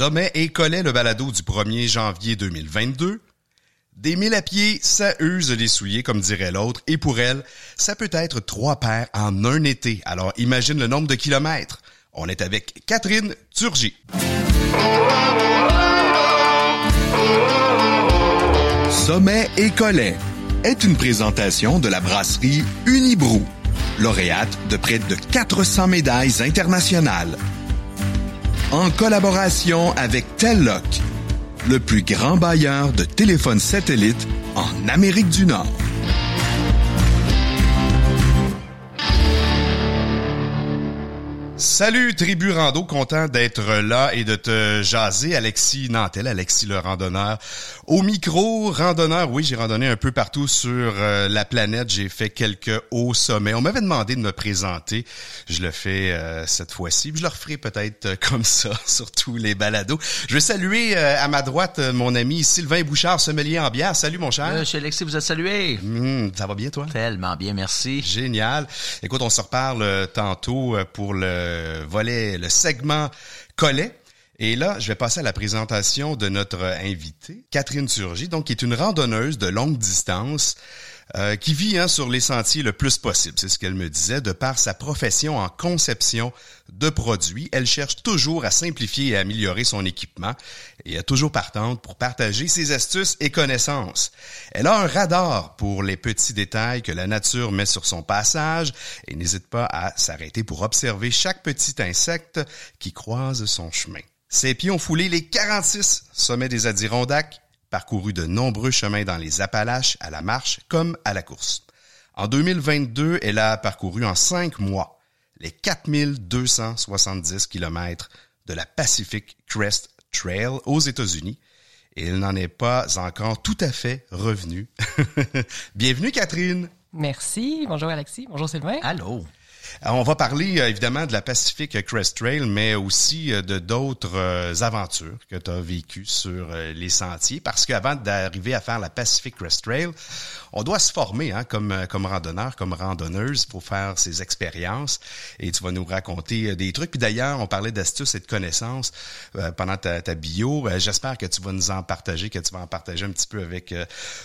Sommet et Collet, le balado du 1er janvier 2022. Des mille à pied, ça use les souliers, comme dirait l'autre, et pour elle, ça peut être trois paires en un été. Alors imagine le nombre de kilomètres. On est avec Catherine Turgy. Sommet et Collet est une présentation de la brasserie Unibrou, lauréate de près de 400 médailles internationales. En collaboration avec Telloc, le plus grand bailleur de téléphones satellites en Amérique du Nord. Salut Tribu Rando, content d'être là et de te jaser. Alexis Nantel, Alexis le randonneur. Au micro, randonneur, oui, j'ai randonné un peu partout sur euh, la planète. J'ai fait quelques hauts sommets. On m'avait demandé de me présenter. Je le fais euh, cette fois-ci. Je le referai peut-être euh, comme ça sur tous les balados. Je vais saluer à ma droite mon ami Sylvain Bouchard, sommelier en bière. Salut mon cher. Monsieur Alexis, vous êtes salué. Mmh, ça va bien toi? Tellement bien, merci. Génial. Écoute, on se reparle tantôt pour le volet, le segment collet. Et là, je vais passer à la présentation de notre invitée, Catherine Surgy, donc qui est une randonneuse de longue distance euh, qui vit hein, sur les sentiers le plus possible, c'est ce qu'elle me disait, de par sa profession en conception de produits. Elle cherche toujours à simplifier et améliorer son équipement et est toujours partante pour partager ses astuces et connaissances. Elle a un radar pour les petits détails que la nature met sur son passage et n'hésite pas à s'arrêter pour observer chaque petit insecte qui croise son chemin. Ses pieds ont foulé les 46 sommets des Adirondacks, parcouru de nombreux chemins dans les Appalaches, à la marche comme à la course. En 2022, elle a parcouru en cinq mois les 4270 kilomètres de la Pacific Crest Trail aux États-Unis et elle n'en est pas encore tout à fait revenue. Bienvenue Catherine. Merci. Bonjour Alexis. Bonjour Sylvain. Allô. Euh, on va parler euh, évidemment de la Pacific Crest Trail, mais aussi euh, de d'autres aventures que tu as vécues sur les sentiers, parce qu'avant d'arriver à faire la Pacific Crest Trail, on doit se former hein, comme, comme randonneur, comme randonneuse pour faire ces expériences. Et tu vas nous raconter des trucs. Puis d'ailleurs, on parlait d'astuces et de connaissances pendant ta, ta bio. J'espère que tu vas nous en partager, que tu vas en partager un petit peu avec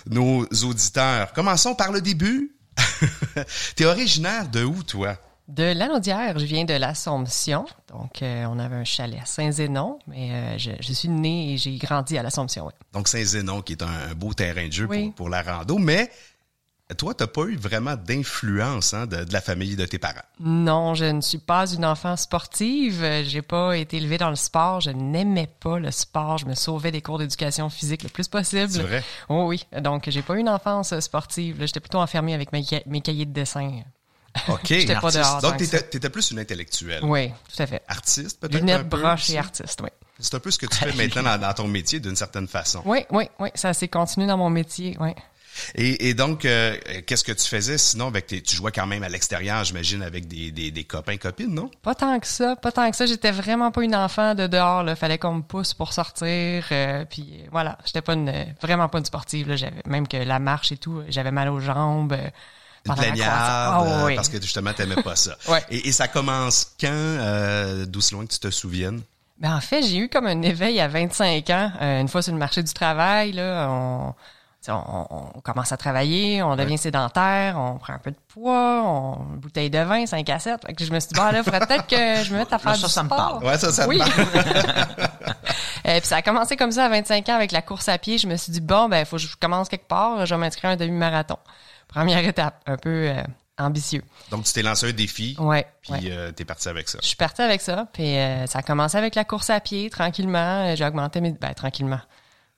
nos auditeurs. Commençons par le début. tu es originaire de où, toi? De l'Anaudière, je viens de l'Assomption. Donc, euh, on avait un chalet à Saint-Zénon, mais euh, je, suis né et j'ai grandi à l'Assomption. Donc, Saint-Zénon, qui est un, beau terrain de jeu pour, la rando, mais toi, tu n'as pas eu vraiment d'influence hein, de, la famille de tes parents? Non, je ne suis pas une enfant sportive. J'ai pas été élevée dans le sport. Je n'aimais pas le sport. Je me sauvais des cours d'éducation physique le plus possible. C'est vrai? Oh, oui. Donc, j'ai pas eu une enfance sportive. J'étais plutôt enfermée avec mes, mes cahiers de dessin. OK. J'étais pas dehors. Donc, tu étais, plus une intellectuelle. Oui, tout à fait. Artiste, peut-être. Lunettes, broche et artiste, oui. C'est un peu ce que tu fais maintenant dans, ton métier, d'une certaine façon. Oui, oui, oui. Ça s'est continué dans mon métier, oui. Et, donc, euh, qu'est-ce que tu faisais sinon avec tes, tu jouais quand même à l'extérieur, j'imagine, avec des, des, copains, copines, non? Pas tant que ça, pas tant que ça. J'étais vraiment pas une enfant de dehors. Là. Fallait qu'on me pousse pour sortir. Euh, puis voilà, j'étais pas une, vraiment pas une sportive. Là. J'avais même que la marche et tout, j'avais mal aux jambes plaignarde, oh, oui. parce que justement, t'aimais pas ça. ouais. et, et, ça commence quand, euh, d'où loin que tu te souviennes? Ben, en fait, j'ai eu comme un éveil à 25 ans. Euh, une fois sur le marché du travail, là, on, on, commence à travailler, on devient sédentaire, on prend un peu de poids, on une bouteille de vin, 5 à 7. je me suis dit, bah là, il faudrait peut-être que je me mette à faire ça, du ça sport. me parle. Ouais, ça, ça oui. Et puis ça a commencé comme ça à 25 ans avec la course à pied. Je me suis dit, bon, ben, il faut que je commence quelque part, je vais m'inscrire à un demi-marathon. Première étape, un peu euh, ambitieux. Donc, tu t'es lancé un défi. Ouais. Puis, euh, tu es parti avec ça. Je suis parti avec ça. Puis, euh, ça a commencé avec la course à pied, tranquillement. J'ai augmenté mes. Ben, tranquillement.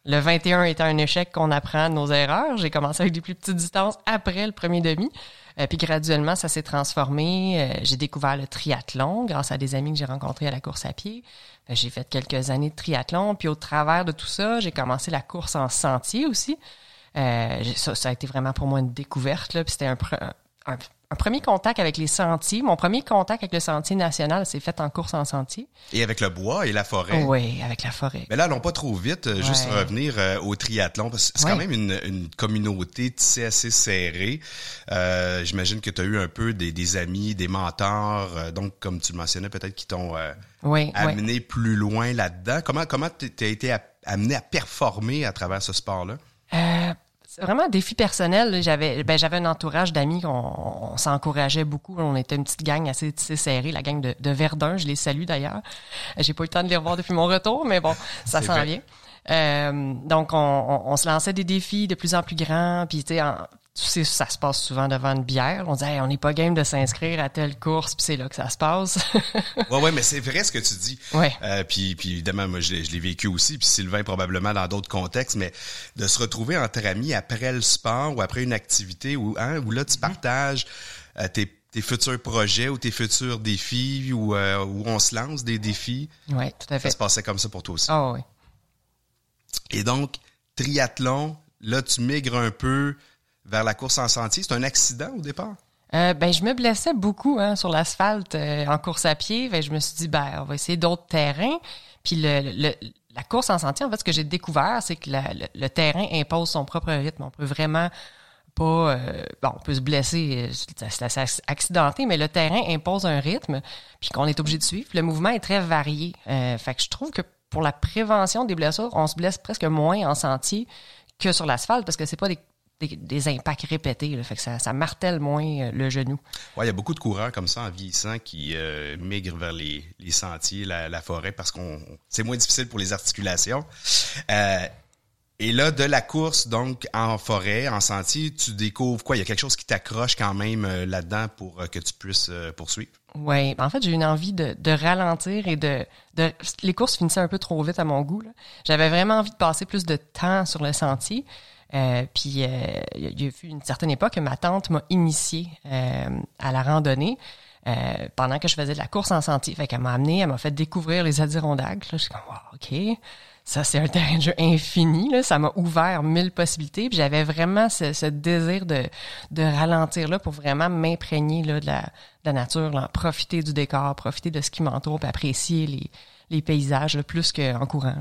Le 21 était un échec qu'on apprend de nos erreurs. J'ai commencé avec des plus petites distances après le premier demi. puis graduellement, ça s'est transformé. j'ai découvert le triathlon grâce à des amis que j'ai rencontrés à la course à pied. j'ai fait quelques années de triathlon. Puis au travers de tout ça, j'ai commencé la course en sentier aussi. Euh, ça, a été vraiment pour moi une découverte. Là, puis c'était un, un premier contact avec les sentiers. Mon premier contact avec le sentier national s'est fait en course en sentier. Et avec le bois et la forêt? Oui, avec la forêt. Mais là, allons pas trop vite, euh, juste revenir euh, au triathlon, c'est Ouais. quand même une, une communauté tissée assez serrée. Euh, J'imagine que tu as eu un peu des, des amis, des mentors, donc comme tu le mentionnais, peut-être qui t'ont amené plus loin là-dedans. Comment comment tu as été amené à performer à travers ce sport-là? Euh, c'est vraiment un défi personnel. J'avais ben, j'avais un entourage d'amis qu'on on s'encourageait beaucoup. On était une petite gang assez tissée serrée, la gang de, de Verdun. Je les salue d'ailleurs. J'ai pas eu le temps de les revoir depuis mon retour, mais bon, ça s'en vient. Euh, donc, on, on- on se lançait des défis de plus en plus grands. Puis, tu sais, en- tu sais, ça se passe souvent devant une bière. On disait, Hey, on n'est pas game de s'inscrire à telle course, puis c'est là que ça se passe. Ouais, ouais, mais c'est vrai ce que tu dis. Ouais. Euh, puis, puis évidemment, moi, je l'ai je l'ai vécu aussi, puis Sylvain probablement dans d'autres contextes, mais de se retrouver entre amis après le sport ou après une activité où, hein, où là, tu partages euh, tes, tes futurs projets ou tes futurs défis ou euh, où on se lance des défis. oui, tout à Ça fait. se passait comme ça pour toi aussi. Ah oui. Et donc, triathlon, là, tu migres un peu vers la course en sentier. C'est un accident au départ? Euh, ben, je me blessais beaucoup hein, sur l'asphalte euh, en course à pied. Que je me suis dit, ben, on va essayer d'autres terrains. Puis le, la course en sentier, en fait, ce que j'ai découvert, c'est que le, terrain impose son propre rythme. On peut vraiment pas... euh, bon, on peut se blesser, euh, c'est assez ac- accidenté, mais le terrain impose un rythme, puis qu'on est obligé de suivre. Le mouvement est très varié. Euh, fait que je trouve que pour la prévention des blessures, on se blesse presque moins en sentier que sur l'asphalte, parce que c'est pas des, des, des impacts répétés. Là, fait que ça, ça martèle moins euh, le genou. Ouais, il y a beaucoup de coureurs comme ça en vieillissant qui euh, migrent vers les, les sentiers, la, la forêt, parce qu'on c'est moins difficile pour les articulations. Euh, et là, de la course, donc en forêt, en sentier, tu découvres quoi? Il y a quelque chose qui t'accroche quand même euh, là-dedans pour que tu puisses poursuivre? Oui, en fait, j'ai eu une envie de, de ralentir et de, de... Les courses finissaient un peu trop vite à mon goût. J'avais vraiment envie de passer plus de temps sur le sentier. Euh, puis, euh, il y a- une certaine époque que ma tante m'a initié euh, à la randonnée euh, pendant que je faisais de la course en sentier. Fait qu'elle m'a amené, elle m'a fait découvrir les Adirondacks. Là, je suis comme, wow, OK. Ça, c'est un terrain jeu infini. Là. Ça m'a ouvert mille possibilités. Puis j'avais vraiment ce, désir de, de ralentir là pour vraiment m'imprégner là, de, la, nature, là, profiter du décor, profiter de ce qui m'entoure, apprécier les, paysages là, plus qu'en courant.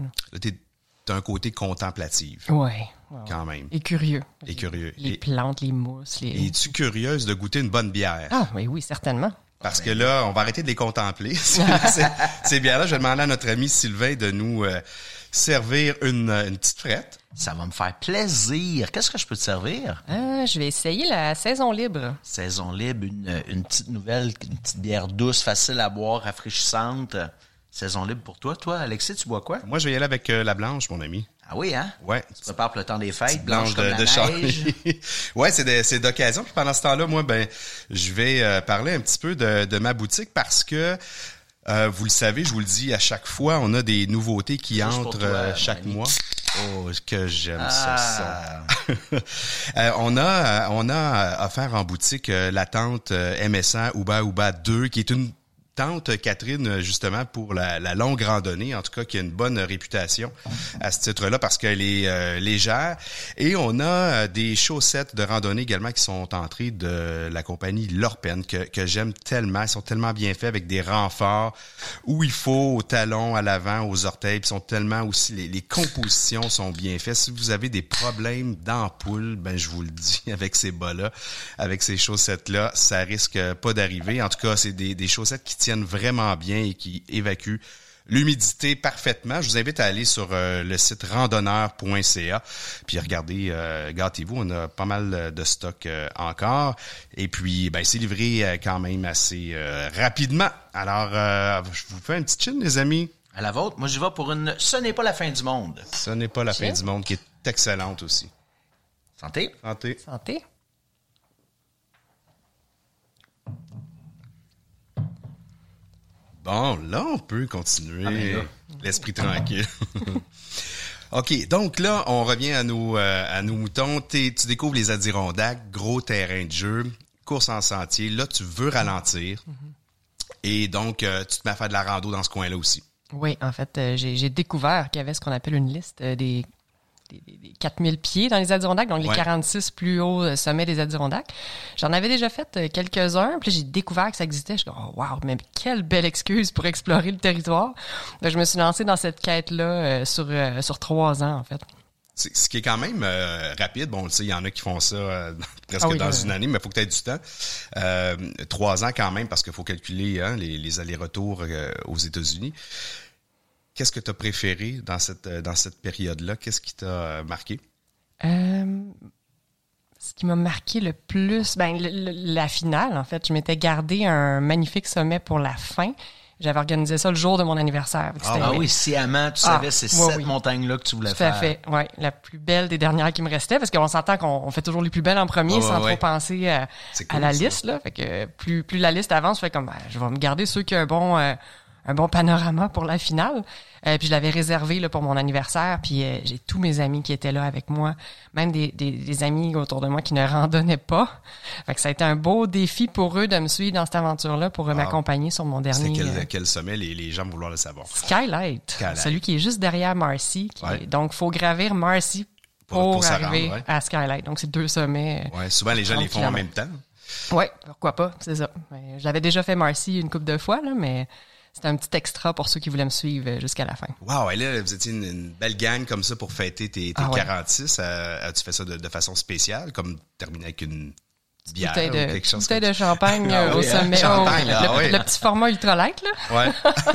Un côté contemplatif, ouais. quand même. Et curieux. Et curieux. Les Et- plantes, les mousses, les... Et es-tu curieuse de goûter une bonne bière? Ah, oui, oui, certainement. Parce que là, on va arrêter de les contempler. C'est- Ces bières-là, je vais demander à notre ami Sylvain de nous euh, servir une, une petite frette. Ça va me faire plaisir. Qu'est-ce que je peux te servir? Ah, je vais essayer la saison libre. Saison libre, une, une petite nouvelle, une petite bière douce, facile à boire, rafraîchissante. Saison libre pour toi. Toi, Alexis, tu bois quoi? Moi, je vais y aller avec euh, la blanche, mon ami. Ah oui, hein? Ouais. Tu prépares pour le temps des fêtes, blanche, comme la neige. Charlie. ouais, c'est de- d'occasion. Puis pendant ce temps-là, moi, ben, je vais euh, parler un petit peu de, de ma boutique parce que euh, vous le savez, je vous le dis à chaque fois, on a des nouveautés qui Juste entrent toi, euh, chaque mois. Oh, que j'aime ça, ça. Ah, Euh, on a on a offert en boutique euh, la tente MSA Uba Uba 2 qui est une tente Catherine euh, justement pour la, la longue randonnée. En tout cas qui a une bonne réputation à ce titre-là parce qu'elle est euh, légère. Et on a euh, des chaussettes de randonnée également qui sont entrées de la compagnie Lorpen que, que j'aime tellement. Ils sont tellement bien faits avec des renforts où il faut aux talons à l'avant aux orteils. Sont tellement aussi les, les compositions sont bien faites. Si vous avez des problèmes d'ampoule ben je vous le dis avec ces bas là avec ces chaussettes là ça risque pas d'arriver. En tout cas c'est des, des chaussettes qui tiennent vraiment bien et qui évacuent l'humidité parfaitement. Je vous invite à aller sur euh, le site randonneur.ca puis regardez, euh, gâtez-vous, on a pas mal de stock euh, encore. Et puis, ben, c'est livré euh, quand même assez euh, rapidement. Alors, euh, je vous fais un petit chin, les amis. à la vôtre, moi, j'y vais pour une Ce n'est pas la fin du monde. Ce n'est pas la fin du monde, qui est excellente aussi. Santé. Santé. Santé. Bon, là, on peut continuer. Ah, ben. L'esprit tranquille. OK, donc là, on revient à nos, euh, à nos moutons. Tu découvres les Adirondacks, gros terrain de jeu, course en sentier. Là, tu veux ralentir. Et donc, euh, tu te mets à faire de la rando dans ce coin-là aussi. Oui, en fait, euh, j'ai découvert qu'il y avait ce qu'on appelle une liste des des, des- des 4000 pieds dans les Adirondacks, donc les Ouais. 46 plus hauts euh, sommets des Adirondacks. J'en avais déjà fait euh, quelques-uns, puis j'ai découvert que ça existait. Je suis oh, wow, mais quelle belle excuse pour explorer le territoire. Donc, je me suis lancée dans cette quête-là euh, sur, euh, sur trois ans, en fait. C'est- Ce qui est quand même euh, rapide. Bon, tu sais, il y en a qui font ça euh, presque Ah oui, dans une année, mais il faut que tu aies du temps. Euh, trois ans quand même, parce qu'il faut calculer hein, les, les allers-retours aux États-Unis. Qu'est-ce que tu as préféré dans cette, euh, dans cette période-là? Qu'est-ce qui t'a euh, marqué? Euh, ce qui m'a marqué le plus, ben, le- le- la finale, en fait. Je m'étais gardé un magnifique sommet pour la fin. J'avais organisé ça le jour de mon anniversaire. Ah oui, sciemment, tu Ah, savais ces ouais, sept oui. montagnes-là que tu voulais Tout à faire. fait, ouais. La plus belle des dernières qui me restait, parce qu'on s'entend qu'on on fait toujours les plus belles en premier Ouais, sans ouais, trop penser à, à la ça. liste, là. Fait que plus, plus la liste avance, fait comme, ben, je vais me garder ceux qui ont un bon, euh, un bon panorama pour la finale. Euh, puis je l'avais réservé là, pour mon anniversaire, puis euh, j'ai tous mes amis qui étaient là avec moi, même des, des, des amis autour de moi qui ne randonnaient pas. Fait que ça a été un beau défi pour eux de me suivre dans cette aventure-là pour euh, m'accompagner sur mon dernier quel, euh, quel sommet? Les, les gens vouloir le savoir? Skylight, Skylight. celui qui est juste derrière Marcy. qui Ouais. est- donc, faut gravir Marcy Pour- arriver rendre, ouais. à Skylight. Donc, c'est deux sommets. Ouais, souvent, les gens les font en 30 même temps. Ouais, pourquoi pas, c'est ça. J'avais déjà fait Marcy une couple de fois, là, mais c'était un petit extra pour ceux qui voulaient me suivre euh, jusqu'à la fin. Wow, et là, vous étiez une, une belle gang comme ça pour fêter tes, tes Ah ouais. 46. Euh, As-tu fait ça de, de façon spéciale, comme terminer avec une bière Bouteille ou de, quelque chose bouteille comme de champagne Ah au sommet. Champagne, Oh, là, le, ah oui. le petit format ultralight, là. Ouais.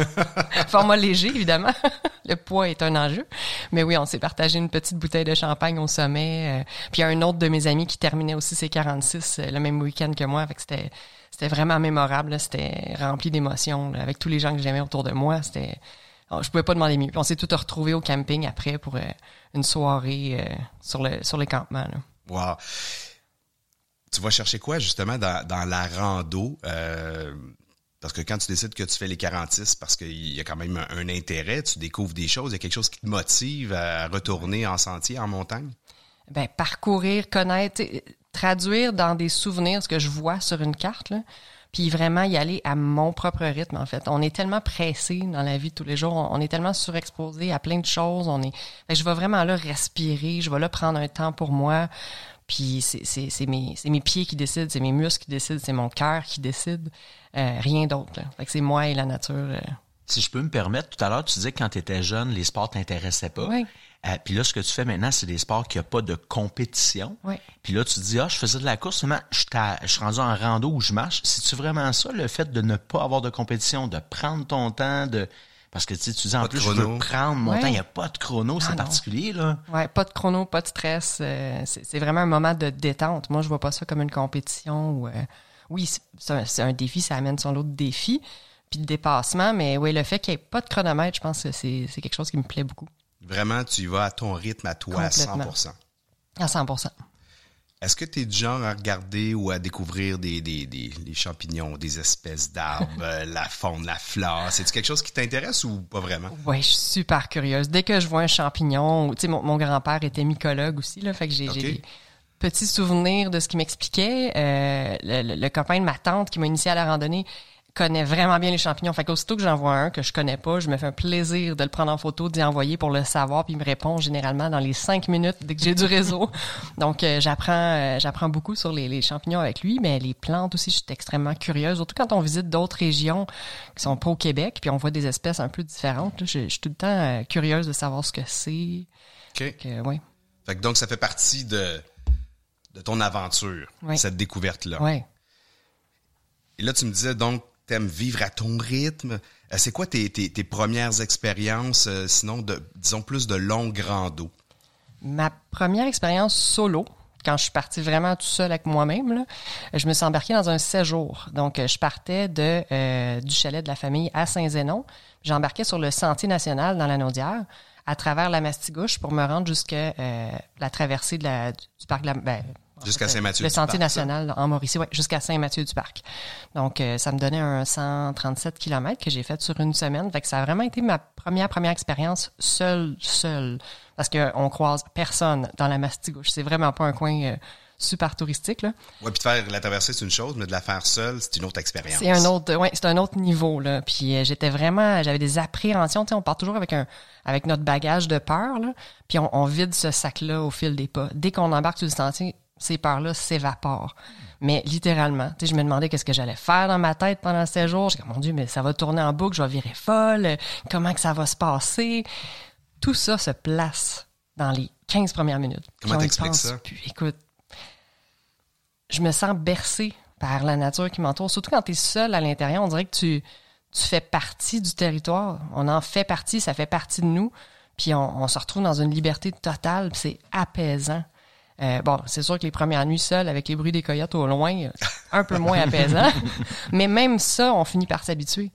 format léger, évidemment. le poids est un enjeu. Mais oui, on s'est partagé une petite bouteille de champagne au sommet. euh, puis il y a un autre de mes amis qui terminait aussi ses 46 euh, le même week-end que moi. Fait que c'était, c'était vraiment mémorable. C'était rempli d'émotions avec tous les gens que j'aimais autour de moi. C'était, je pouvais pas demander mieux. Puis on s'est tous retrouvés au camping après pour euh, une soirée euh, sur, le, sur les campements. là. Wow. Tu vas chercher quoi, justement, dans, dans la rando? Euh, parce que quand tu décides que tu fais les 46, parce qu'il y a quand même un, un intérêt, tu découvres des choses, il y a quelque chose qui te motive à retourner en sentier, en montagne? ben, parcourir, connaître, traduire dans des souvenirs ce que je vois sur une carte, là, puis vraiment y aller à mon propre rythme, en fait. On est tellement pressé dans la vie de tous les jours, on, est tellement surexposé à plein de choses, on est... Fait que je vais vraiment là respirer, je vais là prendre un temps pour moi, puis c'est c'est- c'est mes, c'est mes pieds qui décident, c'est mes muscles qui décident, c'est mon cœur qui décide, euh, rien d'autre. là. Fait que c'est moi et la nature. euh. Si je peux me permettre, tout à l'heure, tu disais que quand tu étais jeune, les sports t'intéressaient pas. Oui. Euh, puis là, ce que tu fais maintenant, c'est des sports qui n'ont pas de compétition. Oui. Puis là, tu te dis, ah, je faisais de la course, seulement je, suis à- je suis rendu en rando où je marche. C'est-tu vraiment ça, le fait de ne pas avoir de compétition, de prendre ton temps, de... Parce que tu sais, tu dis, en Pas plus, je veux prendre mon Ouais. temps. Il n'y a pas de chrono, c'est Ah, particulier, là. Ouais, pas de chrono, pas de stress. euh, c'est vraiment un moment de détente. Moi, je vois pas ça comme une compétition. Ou, euh, oui, c'est- un, défi, ça amène son lot de défis, puis de dépassement. Mais oui, le fait qu'il n'y ait pas de chronomètre, je pense que c'est quelque chose qui me plaît beaucoup. Vraiment, tu y vas à ton rythme, à toi, à Complètement. 100 À 100% Est-ce que tu es du genre à regarder ou à découvrir des, des, des les champignons, des espèces d'arbres, la faune, la flore? C'est-tu quelque chose qui t'intéresse ou pas vraiment? Oui, je suis super curieuse. Dès que je vois un champignon, tu sais, mon, mon grand-père était mycologue aussi, là, fait que j'ai Ok. j'ai des petits souvenirs de ce qu'il m'expliquait. Euh, le, le- le copain de ma tante qui m'a initié à la randonnée connaît vraiment bien les champignons. Fait qu'aussitôt que j'en vois un que je connais pas, je me fais un plaisir de le prendre en photo, d'y envoyer pour le savoir, puis il me répond généralement dans les cinq minutes dès que j'ai du réseau. Donc euh, j'apprends euh, j'apprends beaucoup sur les, les champignons avec lui, mais les plantes aussi, je suis extrêmement curieuse, surtout quand on visite d'autres régions qui sont pas au Québec, puis on voit des espèces un peu différentes. là. Je, je suis tout le temps euh, curieuse de savoir ce que c'est. OK. Ouais. Fait que donc, ça fait partie de, de ton aventure, Oui. cette découverte-là. Ouais. Et là, tu me disais donc, vivre à ton rythme. Euh, C'est quoi tes, tes, premières expériences, euh, sinon, de, disons, plus de longues randos? Ma première expérience solo, quand je suis partie vraiment tout seul avec moi-même, là, je me suis embarquée dans un séjour. Donc, euh, je partais de, euh, du chalet de la famille à Saint-Zénon. J'embarquais sur le Sentier national dans la Naudière à travers la Mastigouche pour me rendre jusqu'à euh, la traversée de la, du parc de la... ben, en Jusqu'à Saint-Mathieu Le Sentier ça? national en Mauricie, oui, jusqu'à Saint-Mathieu-du-Parc. Donc, euh, ça me donnait un 137 km que j'ai fait sur une semaine. Fait que ça a vraiment été ma première, première expérience seule, seule. Parce qu'on croise personne dans la Mastigouche. C'est vraiment pas un coin euh, super touristique. Là. Ouais, puis de faire la traversée, c'est une chose, mais de la faire seule, c'est une autre expérience. C'est un autre, ouais, c'est un autre niveau là. Puis euh, j'étais vraiment, j'avais des appréhensions. Tu sais, on part toujours avec un, avec notre bagage de peur là. Puis on, on vide ce sac-là au fil des pas. Dès qu'on embarque sur le sentier, ces peurs-là s'évaporent. Mais littéralement, tu sais, je me demandais qu'est-ce que j'allais faire dans ma tête pendant ces jours. J'ai dit, mon Dieu, mais ça va tourner en boucle, je vais virer folle. Comment que ça va se passer? Tout ça se place dans les 15 premières minutes. Comment Puis t'expliques ça? plus. Écoute, je me sens bercée par la nature qui m'entoure. Surtout quand tu es seul à l'intérieur, on dirait que tu, tu fais partie du territoire. On en fait partie, ça fait partie de nous. Puis on, on se retrouve dans une liberté totale, puis c'est apaisant. Euh, bon, c'est sûr que les premières nuits seules, avec les bruits des coyotes au loin, un peu moins apaisant. Mais même ça, on finit par s'habituer.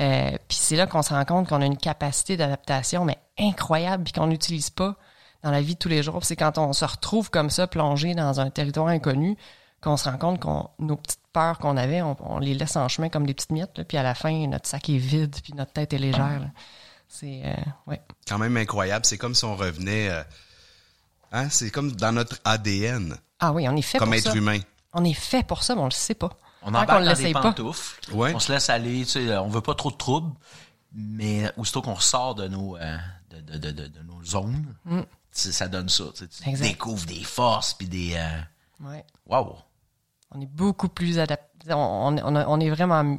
Euh, puis c'est là qu'on se rend compte qu'on a une capacité d'adaptation, mais incroyable, puis qu'on n'utilise pas dans la vie de tous les jours. C'est quand on se retrouve comme ça, plongé dans un territoire inconnu, qu'on se rend compte qu'on nos petites peurs qu'on avait, on, on les laisse en chemin comme des petites miettes. là. puis à la fin, notre sac est vide, puis notre tête est légère. C'est euh, ouais. Quand même incroyable. C'est comme si on revenait. euh, hein, c'est comme dans notre ADN, Ah oui, on est fait comme pour être ça. humain. On est fait pour ça, mais on le sait pas. On embarque qu'on dans des pantoufles. Ouais. On se laisse aller. Tu sais, on veut pas trop de troubles. Mais aussitôt qu'on sort de nos, euh, de, de, de, de, de nos zones, tu sais, ça donne ça. Tu, sais, tu Mm. Découvres des forces puis des... euh, Ouais. Wow! On est beaucoup plus adapté. On, on, on on est vraiment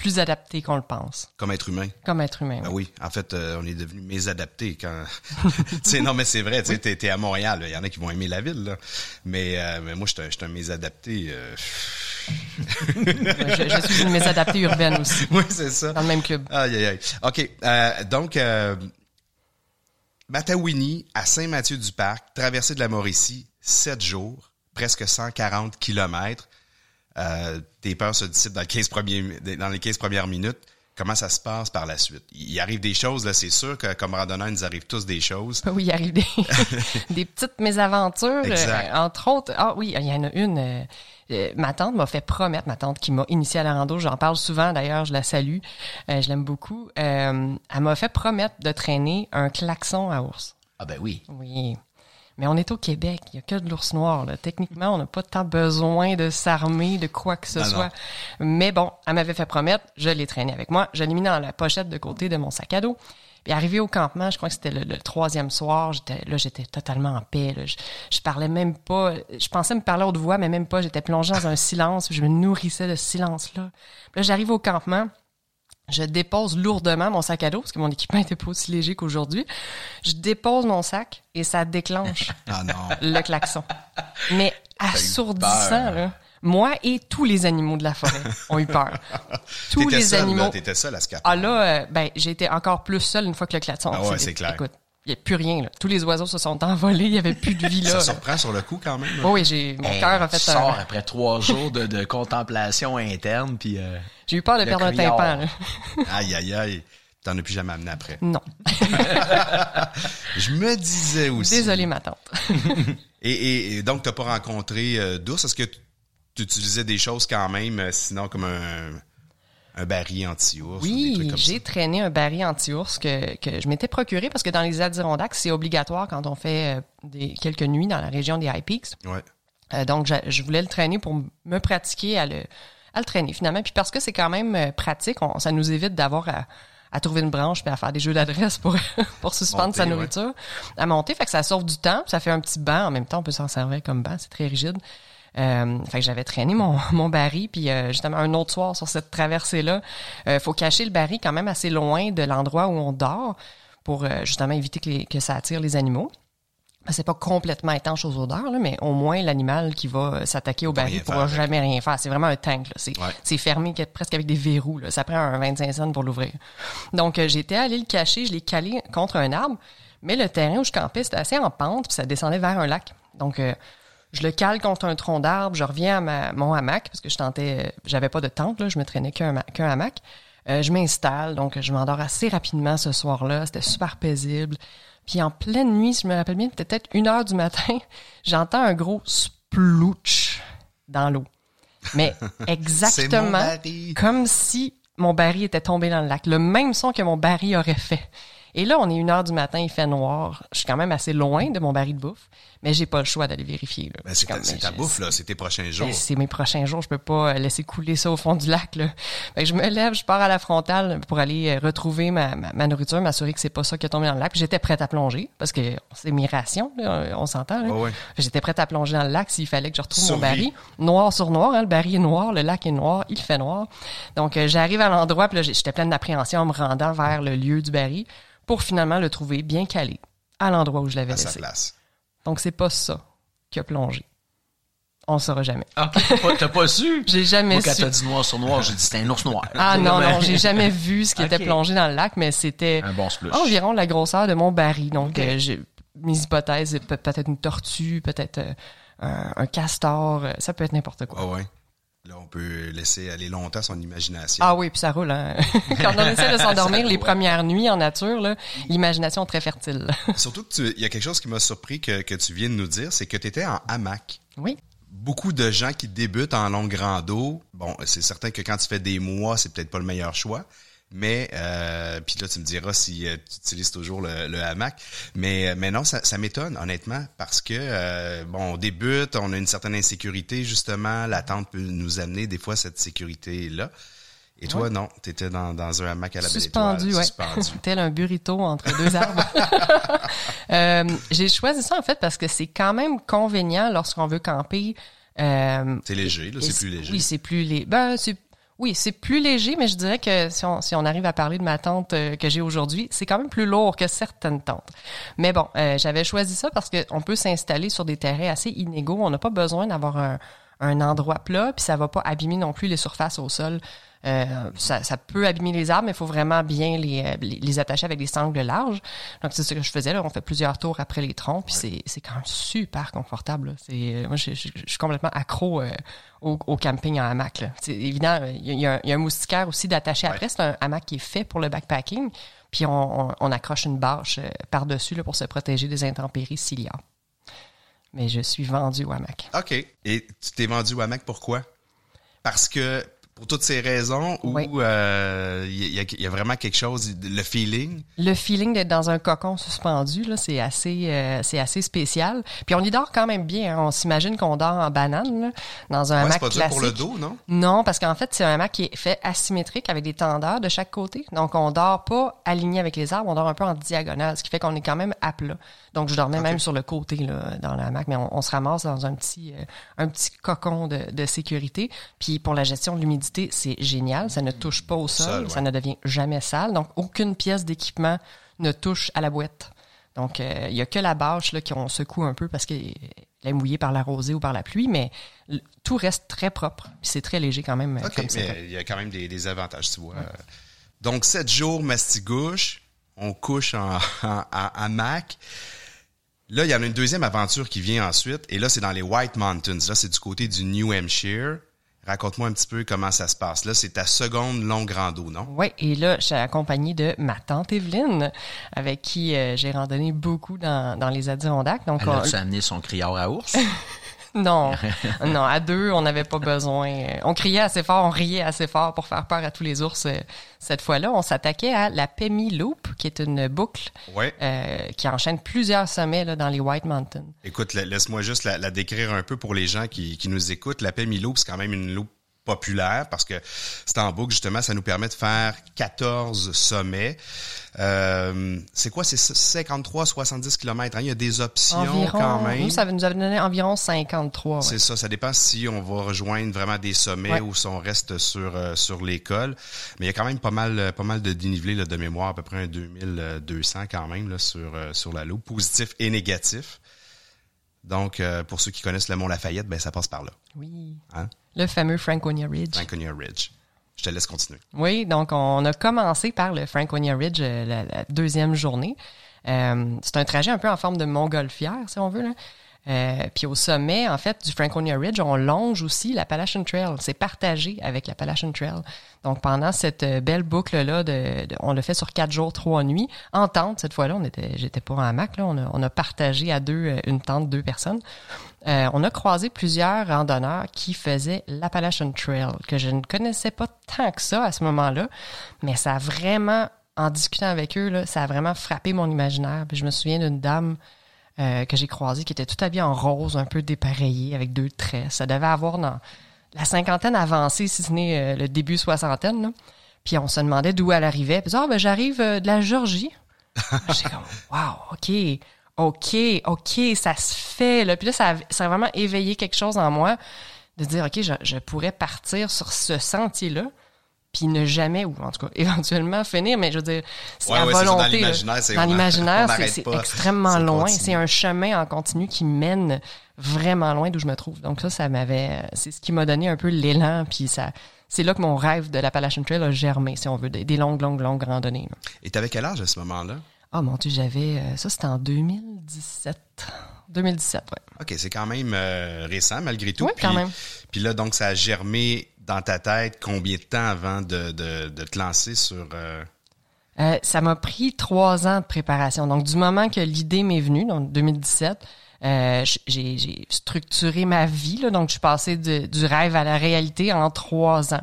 plus adapté qu'on le pense, Comme être humain. comme être humain. Ben oui, en fait, euh, on est devenu mésadapté quand. tu non, mais c'est vrai. Tu sais, t'es, à Montréal. Il y en a qui vont aimer la ville, là. Mais, euh, mais moi, je suis un- mésadapté. euh, je, je suis une mésadaptée urbaine aussi, oui, c'est ça. dans le même club. Aïe, aïe, aïe. OK. euh, donc, euh, Matawini, à Saint-Mathieu-du-Parc, traversée de la Mauricie, sept jours, presque 140 kilomètres. Euh, tes peurs se dissipent dans, le 15 premiers, dans les 15 premières minutes. Comment ça se passe par la suite? Il arrive des choses, là, c'est sûr que comme randonneur, il nous arrive tous des choses. Oui, il arrive des, des petites mésaventures. Exact. euh, entre autres, ah oui, il y en a une. euh, ma tante m'a fait promettre, ma tante qui m'a initié à la rando, j'en parle souvent d'ailleurs, je la salue, euh, je l'aime beaucoup. Euh, elle m'a fait promettre de traîner un klaxon à ours. Ah ben oui. Oui. Mais on est au Québec, il n'y a que de l'ours noir. Là. Techniquement, on n'a pas tant besoin de s'armer de quoi que ce non. soit. Mais bon, elle m'avait fait promettre, je l'ai traîné avec moi, je l'ai mis dans la pochette de côté de mon sac à dos. Puis arrivé au campement, je crois que c'était le, le troisième soir, j'étais là, j'étais totalement en paix. là. Je, je parlais même pas, je pensais me parler haute voix, mais même pas. J'étais plongée dans un silence, je me nourrissais de ce silence-là. Puis là, j'arrive au campement, je dépose lourdement mon sac à dos parce que mon équipement était pas aussi léger qu'aujourd'hui. Je dépose mon sac et ça déclenche Ah le klaxon. Mais assourdissant, là. Moi et tous les animaux de la forêt ont eu peur. tous les seul, animaux. t'étais seul à ce. Ah là, euh, ben, j'ai été encore plus seule une fois que le klaxon. Ah ouais, c'est clair. Écoute, il n'y a plus rien, là. Tous les oiseaux se sont envolés, il n'y avait plus de vie, là. Ça surprend sur le coup quand même. là. Oh oui, j'ai, mon Hey, cœur a tu fait sors un, après trois jours de, de contemplation interne, puis euh, j'ai eu peur de perdre un tympan, là. Aïe, aïe, aïe. T'en as plus jamais amené après. Non. Je me disais aussi. Désolée, ma tante. Et, et, et donc, t'as pas rencontré euh, d'ours? Est-ce que tu utilisais des choses quand même, euh, sinon comme un, un baril anti-ours? Oui, j'ai traîné un baril anti-ours que, que je m'étais procuré parce que dans les Adirondacks, c'est obligatoire quand on fait euh, des, quelques nuits dans la région des High Peaks. Ouais. Euh, donc, je, je voulais le traîner pour me pratiquer à le, à le traîner finalement. Puis parce que c'est quand même euh, pratique, on- ça nous évite d'avoir à, à trouver une branche puis à faire des jeux d'adresse pour, pour suspendre Monter, sa ouais. nourriture, à monter. Fait que ça sauve du temps, puis ça fait un petit banc. En même temps, on peut s'en servir comme banc, c'est très rigide. Euh, fait que j'avais traîné mon, mon baril, puis euh, justement un autre soir sur cette traversée-là, euh, faut cacher le baril quand même assez loin de l'endroit où on dort pour euh, justement éviter que, les- que ça attire les animaux. C'est pas complètement étanche aux odeurs, là, mais au moins l'animal qui va euh, s'attaquer au baril pourra jamais rien faire. C'est vraiment un tank. C'est Ouais. fermé que- presque avec des verrous. Là. Ça prend un 25 cents pour l'ouvrir. Donc euh, j'étais allé le cacher, je l'ai calé contre un arbre, mais le terrain où je campais c'était assez en pente, puis ça descendait vers un lac. Donc euh, je le cale contre un tronc d'arbre, je reviens à ma- mon hamac parce que je tentais, euh, j'avais pas de tente, là, je me traînais qu'un ma- qu'un hamac. Euh, je m'installe, donc je m'endors assez rapidement ce soir-là. C'était super paisible. Puis en pleine nuit, si je me rappelle bien, peut-être une heure du matin, j'entends un gros splouch dans l'eau. Mais exactement comme si mon baril était tombé dans le lac. Le même son que mon baril aurait fait. Et là, on est une heure du matin, il fait noir. Je suis quand même assez loin de mon baril de bouffe, mais j'ai pas le choix d'aller vérifier. là. Ben, c'est ta, bouffe, là. C'est tes prochains jours. ben, c'est mes prochains jours, je peux pas euh, laisser couler ça au fond du lac. Là. Que je me lève, je pars à la frontale pour aller euh, retrouver ma, ma, ma nourriture, m'assurer que c'est pas ça qui est tombé dans le lac. Puis J'étais prête à plonger parce que c'est mes rations, là, on s'entend. J'étais prête à plonger dans le lac s'il fallait que je retrouve Survie. mon baril. Noir sur noir, hein, le baril est noir, le lac est noir, il fait noir. Donc euh, j'arrive à l'endroit, puis là j'étais pleine d'appréhension en me rendant vers le lieu du baril pour finalement le trouver bien calé à l'endroit où je l'avais sa laissé. place. Donc c'est pas ça qui a plongé. On le saura jamais. OK, t'as pas- su? J'ai jamais Moi, quand su. t'as dit noir sur noir, j'ai dit c'était un ours noir. Ah non, non, j'ai jamais vu ce qui était plongé dans le lac, mais c'était bon environ la grosseur de mon baril. Donc, euh, j'ai- mes hypothèses, peut- peut-être une tortue, peut-être euh, un, un castor, euh, ça peut être n'importe quoi. Ah ouais. Là, on peut laisser aller longtemps son imagination. Ah oui, puis ça roule. Hein? Quand on essaie de s'endormir les premières nuits en nature, là, l'imagination est très fertile. Surtout que tu- il y a quelque chose qui m'a surpris que, que tu viens de nous dire, c'est que tu étais en hamac. oui. Beaucoup de gens qui débutent en longue rando, bon, c'est certain que quand tu fais des mois, c'est peut-être pas le meilleur choix. Mais euh, puis là, tu me diras si euh, tu utilises toujours le, le hamac. Mais, mais non, ça, ça m'étonne, honnêtement, parce que euh, bon, on débute, on a une certaine insécurité, justement. La tente peut nous amener des fois cette sécurité-là. Et toi, non, tu étais dans, dans un hamac à la belle Suspendu, étoile. ouais. Suspendu. Tel un burrito entre deux arbres. Euh, j'ai choisi ça en fait parce que c'est quand même convenient lorsqu'on veut camper. euh, C'est léger, là, c'est plus léger. Oui, c'est plus léger. Ben, c'est oui, c'est plus léger, mais je dirais que si on, arrive à parler de ma tente euh, que j'ai aujourd'hui, c'est quand même plus lourd que certaines tentes. Mais bon, euh, j'avais choisi ça parce qu'on peut s'installer sur des terrains assez inégaux. On n'a pas besoin d'avoir un, un endroit plat, puis ça va pas abîmer non plus les surfaces au sol. Euh, ça, ça peut abîmer les arbres, mais il faut vraiment bien les, euh, les, les attacher avec des sangles larges. Donc, c'est ce que je faisais. Là. On fait plusieurs tours après les troncs, puis c'est, c'est quand même super confortable. là. C'est, euh, moi, je, je- je suis complètement accro euh, au, au camping en hamac. C'est évident, il y, a- il y a un- moustiquaire aussi d'attacher après. C'est un hamac qui est fait pour le backpacking. Puis on, on- on accroche une bâche par-dessus là, pour se protéger des intempéries s'il y a. Mais je suis vendu au hamac. OK. Et tu t'es vendu au hamac pourquoi? Parce que pour toutes ces raisons ou Oui. euh, il y, a- il y a vraiment quelque chose, le feeling? Le feeling d'être dans un cocon suspendu, là, c'est assez, euh, c'est assez spécial. Puis on y dort quand même bien. hein. On s'imagine qu'on dort en banane, là, dans un Ouais, hamac pas classique. pour le dos, non? Non, parce qu'en fait, c'est un hamac qui est fait asymétrique avec des tendeurs de chaque côté. Donc, on dort pas aligné avec les arbres, on dort un peu en diagonale, ce qui fait qu'on est quand même à plat. Donc, je dormais même sur le côté là, dans le hamac, mais on, on se ramasse dans un petit, euh, un petit cocon de, de sécurité. Puis, pour la gestion de l'humidité, c'est génial. Ça ne touche pas au sol, sol, ouais. ça ne devient jamais sale. Donc, aucune pièce d'équipement ne touche à la boîte. Donc, euh, il y a que la bâche là, qu'on secoue un peu parce qu'elle est mouillée par la rosée ou par la pluie, mais tout reste très propre. C'est très léger quand même. euh, OK, comme ça. mais il y a quand même des, des avantages, tu vois. Donc, sept jours mastigouche, on couche en, en, en hamac. Là, il y en a une deuxième aventure qui vient ensuite, et là, c'est dans les White Mountains. Là, c'est du côté du New Hampshire. Raconte-moi un petit peu comment ça se passe. Là, c'est ta seconde longue rando, non? Oui, et là, je suis accompagnée de ma tante Evelyne, avec qui euh, j'ai randonné beaucoup dans, dans les Adirondacks. Donc, Elle on- a-tu amené son criard à ours? non, non, à deux, on n'avait pas besoin. On criait assez fort, on riait assez fort pour faire peur à tous les ours. euh, Cette fois-là, on s'attaquait à la Pemi Loop, qui est une boucle Ouais. euh, qui enchaîne plusieurs sommets là, dans les White Mountains. Écoute, la- laisse-moi juste la, la décrire un peu pour les gens qui, qui nous écoutent. La Pemi Loop, c'est quand même une loupe populaire parce que c'est en boucle, justement, ça nous permet de faire 14 sommets. Euh, c'est quoi? C'est 53, 70 km. Il y a des options Environ, quand même. nous, ça nous avait donné environ 53. ouais. C'est ça, ça dépend si on va rejoindre vraiment des sommets Ouais. ou si on reste sur euh, sur l'école. Mais il y a quand même pas mal euh, pas mal de dénivelé là, de mémoire, à peu près un 2200 quand même là, sur euh, sur la loupe, positif et négatif. Donc euh, pour ceux qui connaissent le Mont Lafayette, ben ça passe par là, Oui. hein, Le fameux Franconia Ridge. Franconia Ridge. Je te laisse continuer. Oui, donc on a commencé par le Franconia Ridge euh, la, la deuxième journée. Euh, c'est un trajet un peu en forme de montgolfière, si on veut. Là. Euh, puis au sommet, en fait, du Franconia Ridge, on longe aussi l'Appalachian Trail. C'est partagé avec l'Appalachian Trail. Donc pendant cette euh, belle boucle-là, de, de- on l'a fait sur quatre jours, trois nuits, en tente cette fois-là. On était, j'étais pas en hamac, là. On a, on a partagé à deux euh, une tente, deux personnes. Euh, on a croisé plusieurs randonneurs qui faisaient l'Appalachian Trail, que je ne connaissais pas tant que ça à ce moment-là, mais ça a vraiment en discutant avec eux, ça a vraiment frappé mon imaginaire. Puis je me souviens d'une dame euh, que j'ai croisée qui était tout habillée en rose, un peu dépareillée, avec deux traits. Ça devait avoir dans la cinquantaine avancée, si ce n'est euh, le début soixantaine. Puis on se demandait d'où elle arrivait. Puis ah, ben j'arrive de la Géorgie. J'étais comme, wow, OK, OK, OK, ça se fait. Là. Puis là, ça a, ça a vraiment éveillé quelque chose en moi de dire, OK, je, je pourrais partir sur ce sentier-là puis ne jamais, ou en tout cas éventuellement finir, mais je veux dire, c'est Ouais, ça, dans volonté. là. l'imaginaire, c'est- Dans l'imaginaire, c'est- extrêmement loin. C'est un chemin en continu qui mène vraiment loin d'où je me trouve. Donc ça, ça m'avait, c'est ce qui m'a donné un peu l'élan, puis ça, c'est là que mon rêve de l'Appalachian Trail a germé, si on veut, des, des longues, longues, longues randonnées. là. Et t'avais quel âge à ce moment-là? Ah mon Dieu, j'avais, euh, ça c'était en 2017. 2017, ouais. OK, c'est quand même euh, récent malgré tout. Oui, puis, quand même. Puis là, donc, ça a germé dans ta tête combien de temps avant de, de, de te lancer sur... euh, Euh, ça m'a pris trois ans de préparation. Donc, du moment que l'idée m'est venue, donc 2017, euh, j'ai j'ai structuré ma vie. Là, donc, je suis passée de- du rêve à la réalité en trois ans.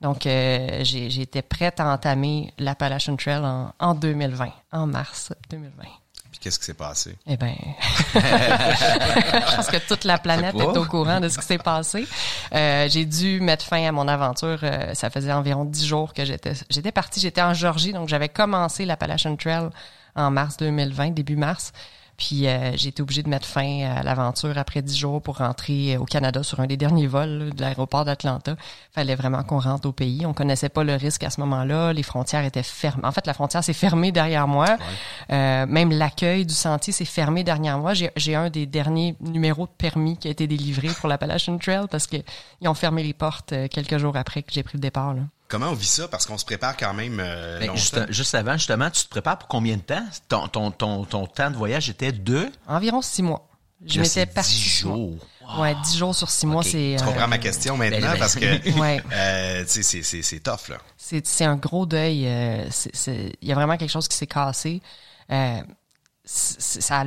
Donc, euh, été prête à entamer l'Appalachian Trail en, en 2020, en mars 2020. Puis qu'est-ce qui s'est passé? Eh ben, je pense que toute la planète est au courant de ce qui s'est passé. Euh, j'ai dû mettre fin à mon aventure. Euh, ça faisait environ dix jours que j'étais j'étais partie. J'étais en Georgie, donc j'avais commencé l'Appalachian Trail en mars 2020, début mars. Puis euh, j'ai été obligée de mettre fin à l'aventure après dix jours pour rentrer au Canada sur un des derniers vols là, de l'aéroport d'Atlanta. Fallait vraiment qu'on rentre au pays. On connaissait pas le risque à ce moment-là. Les frontières étaient fermées. En fait, la frontière s'est fermée derrière moi. Euh, même l'accueil du sentier s'est fermé derrière moi. J'ai j'ai un des derniers numéros de permis qui a été délivré pour l'Appalachian Trail parce que ils ont fermé les portes euh, quelques jours après que j'ai pris le départ. Là. Comment on vit ça? Parce qu'on se prépare quand même euh, Ben, juste, juste avant, justement, tu te prépares pour combien de temps? Ton, ton, ton, ton temps de voyage était de... Environ six mois. Je m'étais partie 10 six mois. jours. Wow. Ouais, dix jours sur six mois, c'est. Tu euh, comprends ma question maintenant? ben, parce que Ouais. euh, tu sais, c'est- c'est c'est tough, là. c'est c'est un gros deuil. euh, Il y a vraiment quelque chose qui s'est cassé. Euh, c'est- ça a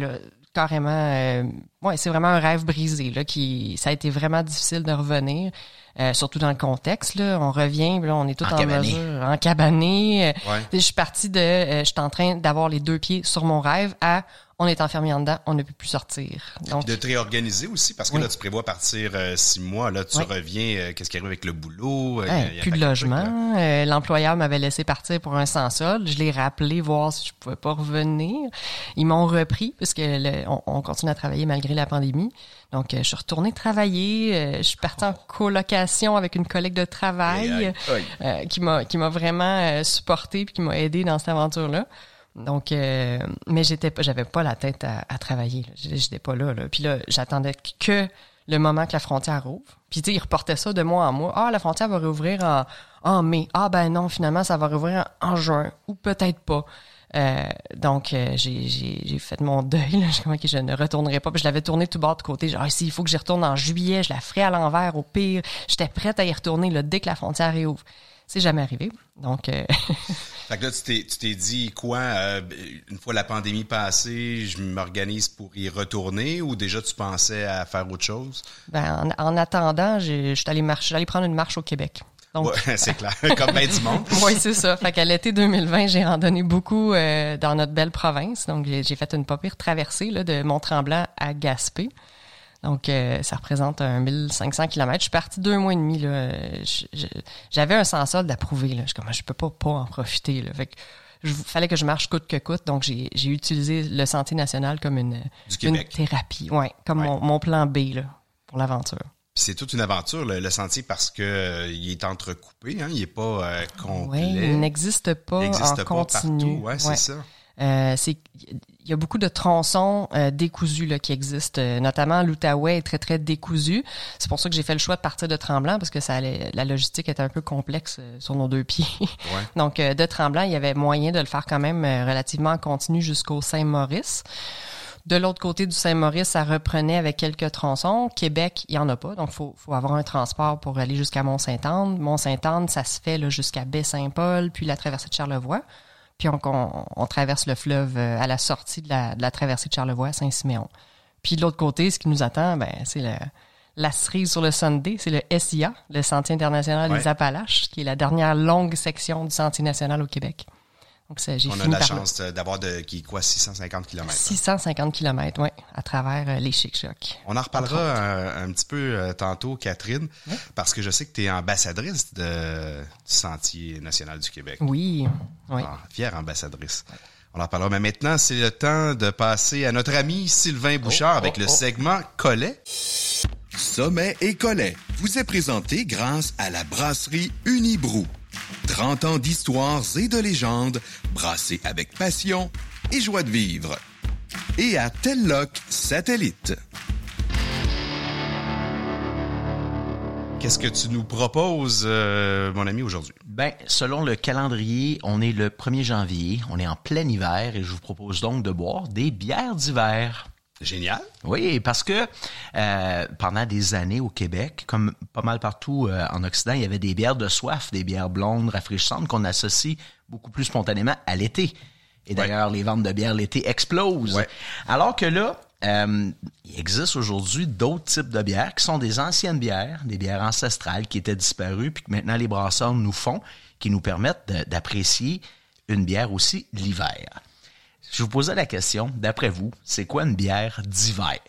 carrément. euh, ouais, c'est vraiment un rêve brisé. Là, qui, ça a été vraiment difficile de revenir. Euh, surtout dans le contexte, là, on revient, là, on est tout en, mesure, en cabané. euh, Ouais. Je suis partie de, euh, je suis en train d'avoir les deux pieds sur mon rêve à, on est enfermé en dedans, on ne peut plus sortir. Donc, de te réorganiser aussi, parce que Oui. là, tu prévois partir euh, six mois. Là, tu Oui. reviens, euh, qu'est-ce qui arrive avec le boulot? euh, Ouais, y a- plus de logement. L'employeur m'avait laissé partir pour un sans-sol. Je l'ai rappelé voir si je pouvais pas revenir. Ils m'ont repris parce que le- on, on continue à travailler malgré la pandémie. Donc, euh, je suis retournée travailler. euh, je suis partie en colocation avec une collègue de travail euh, qui m'a qui m'a vraiment euh, supporté puis qui m'a aidé dans cette aventure-là. Donc, euh, mais j'étais pas, j'avais pas la tête à, à travailler. J'étais- pas là, là. Puis là, j'attendais que le moment que la frontière ouvre. Puis tu sais, ils reportaient ça de mois en mois. Ah, la frontière va rouvrir en, en mai. Ah ben non, finalement, ça va rouvrir en, en juin ou peut-être pas. Euh, donc, euh, j'ai, fait mon deuil. Là. Je OK, je ne retournerai pas. Puis je l'avais tourné tout bas de côté. Genre, ah, si, il faut que j'y retourne en juillet. Je la ferai à l'envers, au pire. J'étais prête à y retourner là, dès que la frontière réouvre. C'est jamais arrivé. Donc, euh, Fait que là, tu t'es, dit quoi? une fois la pandémie passée, je m'organise pour y retourner ou déjà tu pensais à faire autre chose? ben, en, en attendant, je suis allée marcher, j'allais prendre une marche au Québec. Donc, Ouais, c'est clair. Comme bien du monde. Oui, c'est ça. Fait qu'à l'été 2020, j'ai randonné beaucoup euh, dans notre belle province. Donc, j'ai j'ai fait une pas pire traversée là, de Mont-Tremblant à Gaspé. Donc, euh, ça représente un 1500 km. Je suis partie deux mois et demi. J'avais un sans-solde à prouver. Là. Je, comme, je peux pas, pas en profiter. Là. Fait que je, fallait que je marche coûte que coûte. Donc, j'ai j'ai utilisé le Santé national comme une, une thérapie. Ouais, comme Ouais. Mon, mon plan B là, pour l'aventure. C'est toute une aventure, le, le sentier, parce que euh, il est entrecoupé, hein, il est pas euh, Oui, complet. il n'existe pas Il n'existe en pas continu. partout. Ouais, c'est ça. Euh, c'est il y a beaucoup de tronçons euh, décousus là, qui existent, euh, notamment l'Outaouais est très très décousu. C'est pour ça que j'ai fait le choix de partir de Tremblant parce que ça allait, la logistique était un peu complexe euh, sur nos deux pieds. Ouais. Donc euh, de Tremblant, il y avait moyen de le faire quand même euh, relativement en continu jusqu'au Saint-Maurice. De l'autre côté du Saint-Maurice, ça reprenait avec quelques tronçons. Québec, il y en a pas, donc faut faut avoir un transport pour aller jusqu'à Mont-Saint-Anne. Mont-Saint-Anne, ça se fait jusqu'à Baie-Saint-Paul, puis la traversée de Charlevoix. Puis on, on- on traverse le fleuve euh, à la sortie de la, de la traversée de Charlevoix à Saint-Siméon. Puis de l'autre côté, ce qui nous attend, ben, c'est le- la cerise sur le Sunday, c'est le SIA, le Sentier international Ouais. des Appalaches, qui est la dernière longue section du Sentier national au Québec. Donc, ça, j'ai On a la par chance d'avoir de qui quoi 650 km. 650 km, ouais, à travers euh, les Chic-Chocs. On en reparlera un, un petit peu euh, tantôt, Catherine, parce que je sais que tu es ambassadrice de, du Sentier national du Québec. Oui, oui. Ah, fière ambassadrice. On en reparlera. Mais maintenant, c'est le temps de passer à notre ami Sylvain Bouchard avec oh, le oh. segment Collet. Sommet et Collet vous est présenté grâce à la brasserie Unibrou. 30 ans d'histoires et de légendes brassées avec passion et joie de vivre. Et à Telloc Satellite. Qu'est-ce que tu nous proposes, euh, mon ami, aujourd'hui? Ben, selon le calendrier, on est le 1er janvier, on est en plein hiver et je vous propose donc de boire des bières d'hiver. Génial. Oui, parce que euh, pendant des années au Québec, comme pas mal partout euh, en Occident, il y avait des bières de soif, des bières blondes rafraîchissantes qu'on associe beaucoup plus spontanément à l'été. Et d'ailleurs, les ventes de bières l'été explosent. Ouais. Alors que là, euh, il existe aujourd'hui d'autres types de bières qui sont des anciennes bières, des bières ancestrales qui étaient disparues, puis que maintenant les brasseurs nous font, qui nous permettent d'apprécier une bière aussi l'hiver. Je vous posais la question, d'après vous, c'est quoi une bière d'hiver?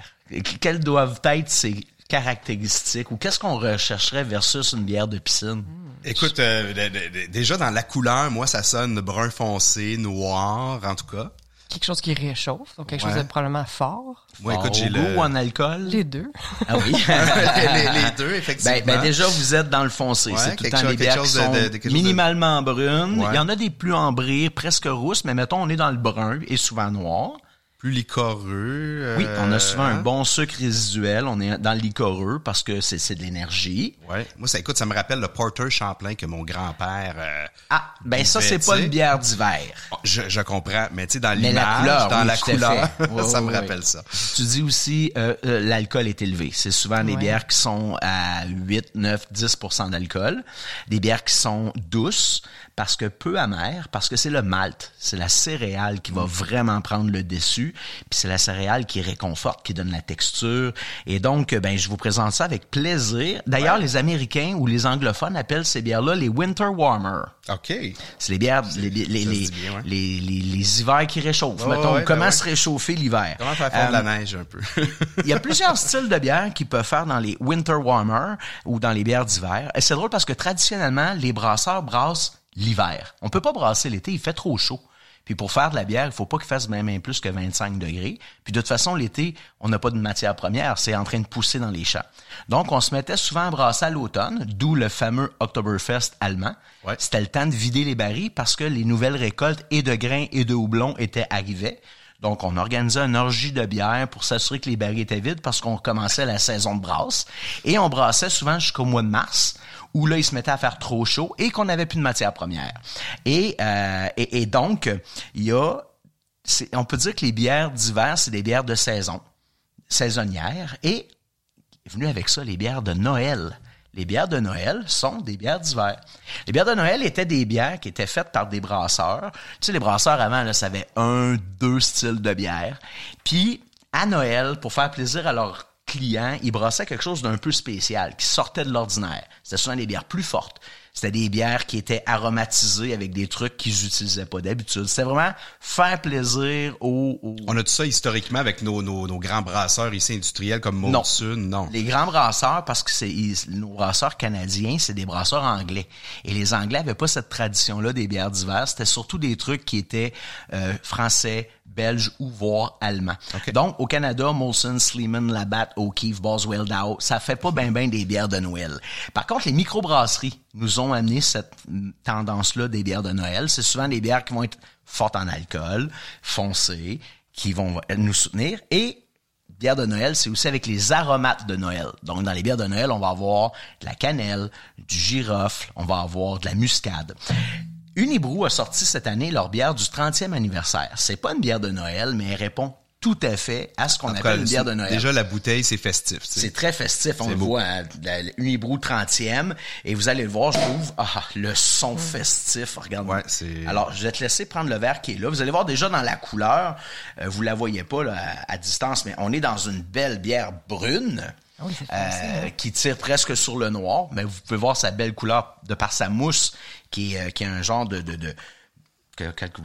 Quelles doivent être ses caractéristiques ou qu'est-ce qu'on rechercherait versus une bière de piscine? Écoute, euh, déjà dans la couleur, moi, ça sonne brun foncé, noir, en tout cas. Quelque chose qui réchauffe, donc quelque Ouais. chose de probablement fort. Moi, écoute, Fort j'ai au le... goût ou en alcool? Les deux. Ah oui. les, les deux, effectivement. Ben, ben déjà, vous êtes dans le foncé. Ouais, c'est tout le quelque temps chose- des quelque bières qui chose de- sont de- chose de- minimalement brunes. Ouais. Il y en a des plus ambrées, presque rousses, mais mettons, on est dans le brun et souvent noir. Plus licoreux. Oui, on a euh, souvent un hein? bon sucre résiduel. On est dans le liquoreux parce que c'est c'est de l'énergie. Ouais. Moi, ça, écoute, ça me rappelle le Porter Champlain que mon grand-père... euh, Ah, ben ça, c'est pas une bière d'hiver. Je, je comprends, mais tu sais, dans l'image, dans oui, la couleur, ça me rappelle ça. Tu dis aussi, euh, euh, l'alcool est élevé. C'est souvent des bières qui sont à 8, 9, 10% d'alcool. Des bières qui sont douces parce que peu amères, parce que c'est le malt, c'est la céréale qui va vraiment prendre le dessus, puis c'est la céréale qui réconforte, qui donne la texture. Et donc, ben, je vous présente ça avec plaisir. D'ailleurs, les Américains ou les anglophones appellent ces bières-là les Winter Warmer. OK. C'est les bières, les, les, les, les, dit bien, ouais. les, hivers qui réchauffent. Mettons, ouais, comment se réchauffer l'hiver. Comment faire fondre Euh, la neige un peu? il y a plusieurs styles de bières qu'ils peuvent faire dans les winter warmer ou dans les bières d'hiver. Et c'est drôle parce que traditionnellement, les brasseurs brassent l'hiver. On peut pas brasser l'été, il fait trop chaud. Puis pour faire de la bière, il faut pas qu'il fasse même plus que 25 degrés. Puis de toute façon, l'été, on n'a pas de matière première, c'est en train de pousser dans les champs. Donc on se mettait souvent à brasser à l'automne, d'où le fameux Oktoberfest allemand. Ouais. C'était le temps de vider les barils parce que les nouvelles récoltes et de grains et de houblon étaient arrivées. Donc, on organisait une orgie de bière pour s'assurer que les barils étaient vides parce qu'on commençait la saison de brasse. Et on brassait souvent jusqu'au mois de mars, où là, il se mettait à faire trop chaud et qu'on n'avait plus de matière première. Et, euh, et, et donc, il y a... On peut dire que les bières d'hiver, c'est des bières de saison, saisonnières. Et venu avec ça les bières de Noël. Les bières de Noël sont des bières d'hiver. Les bières de Noël étaient des bières qui étaient faites par des brasseurs. Tu sais, les brasseurs avant, là, ça avait un, deux styles de bière. Puis, à Noël, pour faire plaisir à leurs clients, ils brassaient quelque chose d'un peu spécial, qui sortait de l'ordinaire. C'était souvent des bières plus fortes. C'était des bières qui étaient aromatisées avec des trucs qu'ils n'utilisaient pas d'habitude. C'était vraiment faire plaisir aux, aux- On a tout ça historiquement avec nos, nos, nos grands brasseurs ici industriels comme Non. Molson, non. Les grands brasseurs, parce que c'est nos brasseurs canadiens, c'est des brasseurs anglais. Et les Anglais avaient pas cette tradition-là des bières d'hiver. C'était surtout des trucs qui étaient euh, français, belges ou voire allemands. Ok. Donc, au Canada, Molson, Sleeman, Labatt, O'Keefe, Boswell, Dow, ça fait pas ben ben des bières de Noël. Par contre, les microbrasseries nous ont amené cette mm, tendance-là des bières de Noël. C'est souvent des bières qui vont être fortes en alcool, foncées, qui vont nous soutenir et bière de Noël, c'est aussi avec les aromates de Noël. Donc, dans les bières de Noël, on va avoir de la cannelle, du girofle, on va avoir de la muscade. Unibrou a sorti cette année leur bière du 30e anniversaire. C'est pas une bière de Noël, mais elle répond tout à fait à ce qu'on appelle une bière de Noël. Déjà, la bouteille, c'est festif. tu sais. C'est très festif, on le beau. voit, hein, la- la Unibrou 30e, et vous allez le voir, je trouve, ah, le son festif, regarde. Ouais, c'est- Alors, je vais te laisser prendre le verre qui est là. Vous allez voir déjà dans la couleur, euh, vous la voyez pas là, à, à distance, mais on est dans une belle bière brune. Ah oui, euh, hein. qui tire presque sur le noir, mais vous pouvez voir sa belle couleur de par sa mousse, qui est, euh, qui est un genre de, de, de?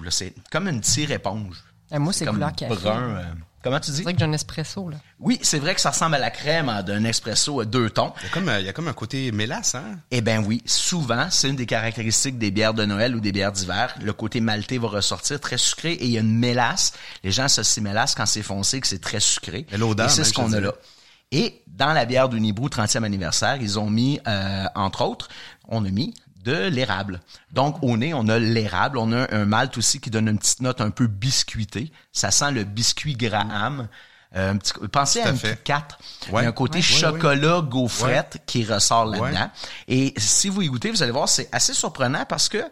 C'est comme une tire éponge. Ah, moi, c'est comme couleur café. brun. euh, comment tu dis? C'est vrai que j'ai un espresso, là. Oui, c'est vrai que ça ressemble à la crème hein, d'un espresso à deux tons. Il y a comme, il y a comme un côté mélasse, hein? Eh ben oui, souvent, c'est une des caractéristiques des bières de Noël ou des bières d'hiver. Le côté maltais va ressortir très sucré et il y a une mélasse. Les gens associent mélasse quand c'est foncé, que c'est très sucré. Et l'odeur, Et c'est même, ce qu'on a là. Et dans la bière d'Unibrou 30e anniversaire, ils ont mis, euh, entre autres, on a mis de l'érable. Donc, au nez, on a l'érable. On a un malt aussi qui donne une petite note un peu biscuitée. Ça sent le biscuit Graham. Euh, un petit, pensez Tout à à une. Kit Kat. Ouais. Il y a un côté Ouais, ouais, chocolat gaufrette qui ressort là-dedans. Ouais. Et si vous y goûtez, vous allez voir, c'est assez surprenant parce que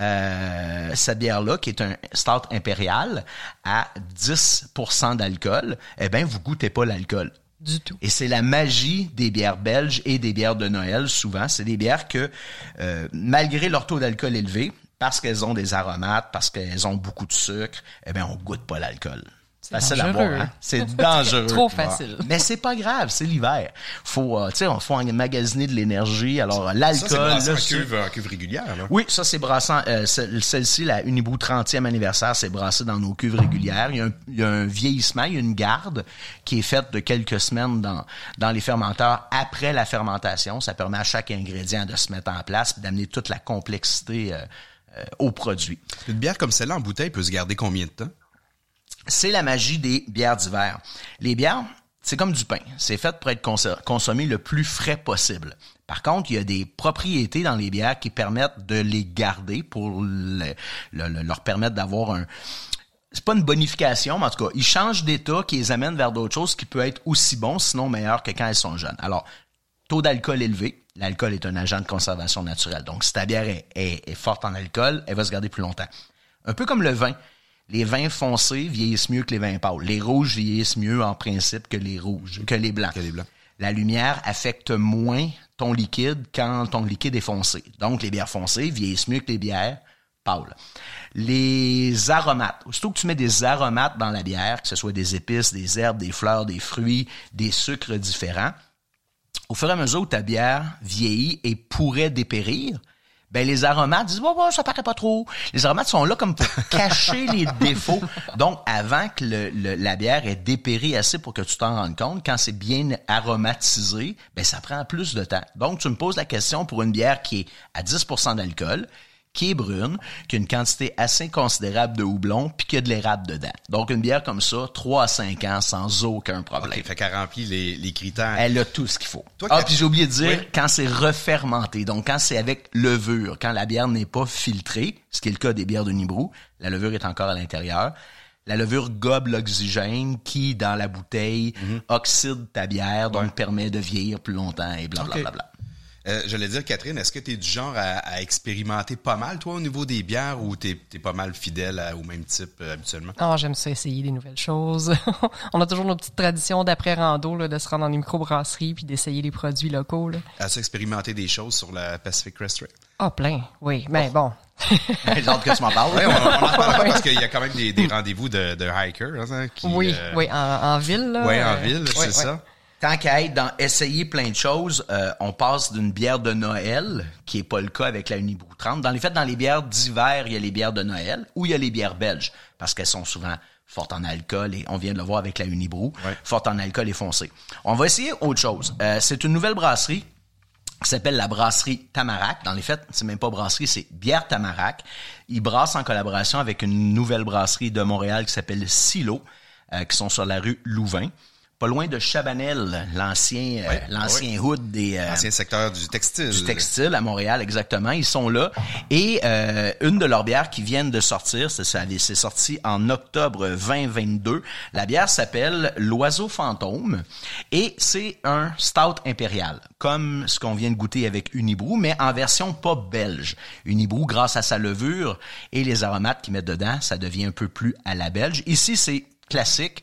euh, cette bière-là, qui est un stout impérial, à 10% d'alcool, eh ben vous goûtez pas l'alcool. Et c'est la magie des bières belges et des bières de Noël, souvent. C'est des bières que, euh, malgré leur taux d'alcool élevé, parce qu'elles ont des aromates, parce qu'elles ont beaucoup de sucre, eh bien, on goûte pas l'alcool. C'est Facile à dangereux. boire, hein? C'est dangereux. Trop facile. Mais c'est pas grave, c'est l'hiver. Faut, euh, tu sais, on faut emmagasiner de l'énergie. Alors, Ça, l'alcool, c'est brassé en sucre- cuve, en cuve régulière, là. oui, ça c'est brassant. Euh, celle- Celle-ci, la Unibou 30e anniversaire, c'est brassé dans nos cuves régulières. Il y, a un, il y a un vieillissement, il y a une garde qui est faite de quelques semaines dans, dans les fermenteurs après la fermentation. Ça permet à chaque ingrédient de se mettre en place et d'amener toute la complexité euh, euh, au produit. Une bière comme celle-là en bouteille peut se garder combien de temps? C'est la magie des bières d'hiver. Les bières, c'est comme du pain. C'est fait pour être conso- consommé le plus frais possible. Par contre, il y a des propriétés dans les bières qui permettent de les garder pour le- le- le- leur permettre d'avoir un, c'est pas une bonification, mais en tout cas, ils changent d'état, qui les amènent vers d'autres choses qui peut être aussi bon, sinon meilleur que quand elles sont jeunes. Alors, taux d'alcool élevé. L'alcool est un agent de conservation naturelle. Donc, si ta bière est forte en alcool, elle va se garder plus longtemps. Un peu comme le vin. Les vins foncés vieillissent mieux que les vins pâles. Les rouges vieillissent mieux en principe que les rouges, que les blancs. Que les blancs. La lumière affecte moins ton liquide quand ton liquide est foncé. Donc, les bières foncées vieillissent mieux que les bières pâles. Les aromates. Aussitôt que tu mets des aromates dans la bière, que ce soit des épices, des herbes, des fleurs, des fruits, des sucres différents, au fur et à mesure où ta bière vieillit et pourrait dépérir, ben les aromates disent bon ça paraît pas trop. Les aromates sont là comme pour cacher les défauts. Donc avant que le- le- la bière ait dépéri assez pour que tu t'en rendes compte, quand c'est bien aromatisé, ben ça prend plus de temps. Donc tu me poses la question pour une bière qui est à 10% d'alcool, qui est brune, qui a une quantité assez considérable de houblon, puis qui a de l'érable dedans. Donc une bière comme ça, 3 à 5 ans sans aucun problème. OK, fait qu'elle remplit les, les critères. Elle a tout ce qu'il faut. Toi, ah, puis j'ai oublié de dire, Oui. quand c'est refermenté, donc quand c'est avec levure, quand la bière n'est pas filtrée, ce qui est le cas des bières de Nibrou, la levure est encore à l'intérieur. La levure gobe l'oxygène qui, dans la bouteille, Mhm. oxyde ta bière, donc permet de vieillir plus longtemps et blablabla. Ok. Euh, J'allais dire, Catherine, est-ce que tu es du genre à, à expérimenter pas mal, toi, au niveau des bières, ou t'es es pas mal fidèle à- au même type euh, habituellement? Ah, j'aime ça essayer des nouvelles choses. On a toujours nos petites traditions d'après-rando, là, de se rendre dans les microbrasseries puis d'essayer les produits locaux. Là. As-tu expérimenté des choses sur la Pacific Crest Trail? Ah, plein, oui. Mais bon, J'ai hâte que tu m'en parles. Oui, on, on en parle pas parce qu'il y a quand même des, des rendez-vous de, de hikers hein, qui... oui, euh, oui, en, en ville. Là, ouais, en ville, c'est ouais. ça. Tant qu'à être dans essayer plein de choses, euh, on passe d'une bière de Noël, qui est pas le cas avec la Unibroue 30. Dans les faits, dans les bières d'hiver, il y a les bières de Noël, ou il y a les bières belges, parce qu'elles sont souvent fortes en alcool, et on vient de le voir avec la Unibroue, Ouais. fortes en alcool et foncées. On va essayer autre chose. Euh, c'est une nouvelle brasserie qui s'appelle la brasserie Tamarac. Dans les faits, c'est même pas brasserie, c'est bière Tamarac. Ils brassent en collaboration avec une nouvelle brasserie de Montréal qui s'appelle Silo, euh, qui sont sur la rue Louvain. Pas loin de Chabanel, l'ancien euh, l'ancien hood des euh, Ancien secteur du textile. du textile à Montréal, exactement. Ils sont là. Et euh, une de leurs bières qui viennent de sortir, c'est c'est sorti en octobre 2022. La bière s'appelle l'Oiseau fantôme et c'est un stout impérial, comme ce qu'on vient de goûter avec Unibrou, mais en version pas belge. Unibrou, grâce à sa levure et les aromates qu'ils mettent dedans, ça devient un peu plus à la belge. Ici, c'est classique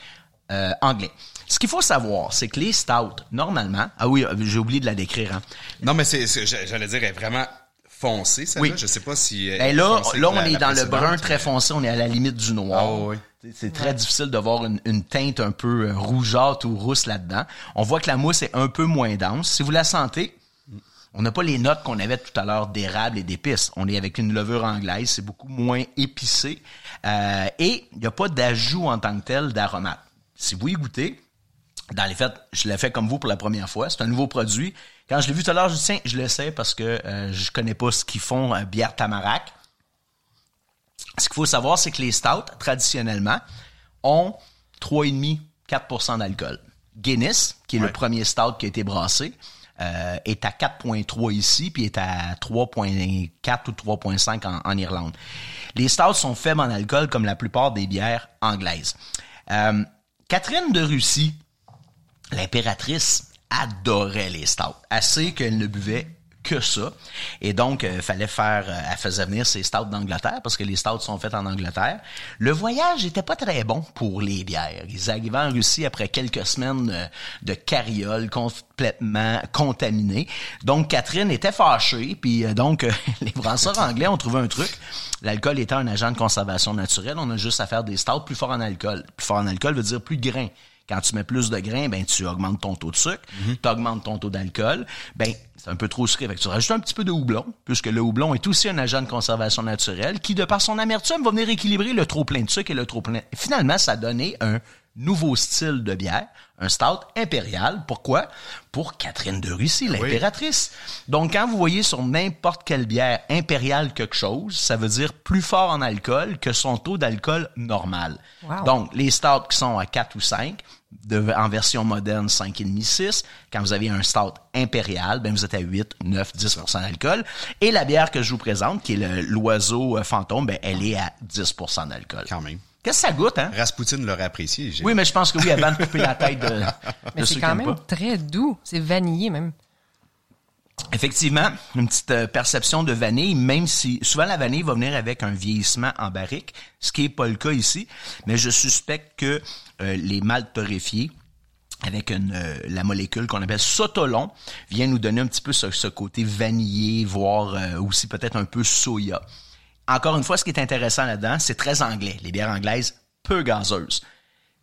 euh, anglais. Ce qu'il faut savoir, c'est que les stouts, normalement, ah oui, j'ai oublié de la décrire, hein. Non, mais c'est, j'allais dire, elle est vraiment foncée, celle-là. Oui. Je sais pas si... elle Ben là, là, on la- est la dans le brun très foncé, on est à la limite du noir. Ah oui, C'est- très difficile de voir une, une teinte un peu euh, rougeâtre ou rousse là-dedans. On voit que la mousse est un peu moins dense. Si vous la sentez, On n'a pas les notes qu'on avait tout à l'heure d'érable et d'épices. On est avec une levure anglaise, c'est beaucoup moins épicé. Euh, et il n'y a pas d'ajout en tant que tel d'aromates. Si vous y goûtez, dans les faits, je l'ai fait comme vous pour la première fois. C'est un nouveau produit. Quand je l'ai vu tout à l'heure, je tiens, je l'essaie parce que euh, je connais pas ce qu'ils font euh, bière tamarac. Ce qu'il faut savoir, c'est que les stouts, traditionnellement, ont 3,5 4% d'alcool. Guinness, qui est le premier stout qui a été brassé, euh, est à 4.3 ici, puis est à 3.4 ou 3.5 en, en, Irlande. Les stouts sont faibles en alcool comme la plupart des bières anglaises. Euh, Catherine de Russie, l'impératrice, adorait les stouts, assez qu'elle ne buvait que ça. Et donc, euh, fallait faire, euh, elle faisait venir ses stouts d'Angleterre parce que les stouts sont faits en Angleterre. Le voyage était pas très bon pour les bières. Ils arrivaient en Russie après quelques semaines de carriole complètement contaminée. Donc, Catherine était fâchée. Puis euh, donc, les brasseurs anglais ont trouvé un truc. L'alcool étant un agent de conservation naturelle, on a juste à faire des stouts plus forts en alcool. Plus fort en alcool veut dire plus de grains. Quand tu mets plus de grains, ben tu augmentes ton taux de sucre, tu augmentes ton taux d'alcool. Ben c'est un peu trop sucré. Fait que tu rajoutes un petit peu de houblon, puisque le houblon est aussi un agent de conservation naturelle qui, de par son amertume, va venir équilibrer le trop plein de sucre et le trop plein. Finalement, ça a donné un nouveau style de bière, un stout impérial. Pourquoi? Pour Catherine de Russie, l'impératrice. Donc, quand vous voyez sur n'importe quelle bière impériale quelque chose, ça veut dire plus fort en alcool que son taux d'alcool normal. Wow. Donc, les stouts qui sont à 4 ou 5, de, en version moderne 5,5 6 quand vous avez un stout impérial ben vous êtes à 8 9 10% d'alcool et la bière que je vous présente qui est le- l'oiseau euh, fantôme ben elle est à 10% d'alcool Quand même. Qu'est-ce que ça goûte hein? Rasputin l'aurait apprécié. j'ai- oui mais je pense que oui avant de couper la tête de, de Mais ceux c'est quand même pas. très doux. C'est vanillé même. Effectivement, une petite euh, perception de vanille, même si souvent la vanille va venir avec un vieillissement en barrique, ce qui est pas le cas ici, mais je suspecte que euh, les maltes torréfiés avec une, euh, la molécule qu'on appelle sotolon vient nous donner un petit peu ce, ce côté vanillé, voire euh, aussi peut-être un peu soya. Encore une fois, ce qui est intéressant là-dedans, c'est très anglais. Les bières anglaises peu gazeuses.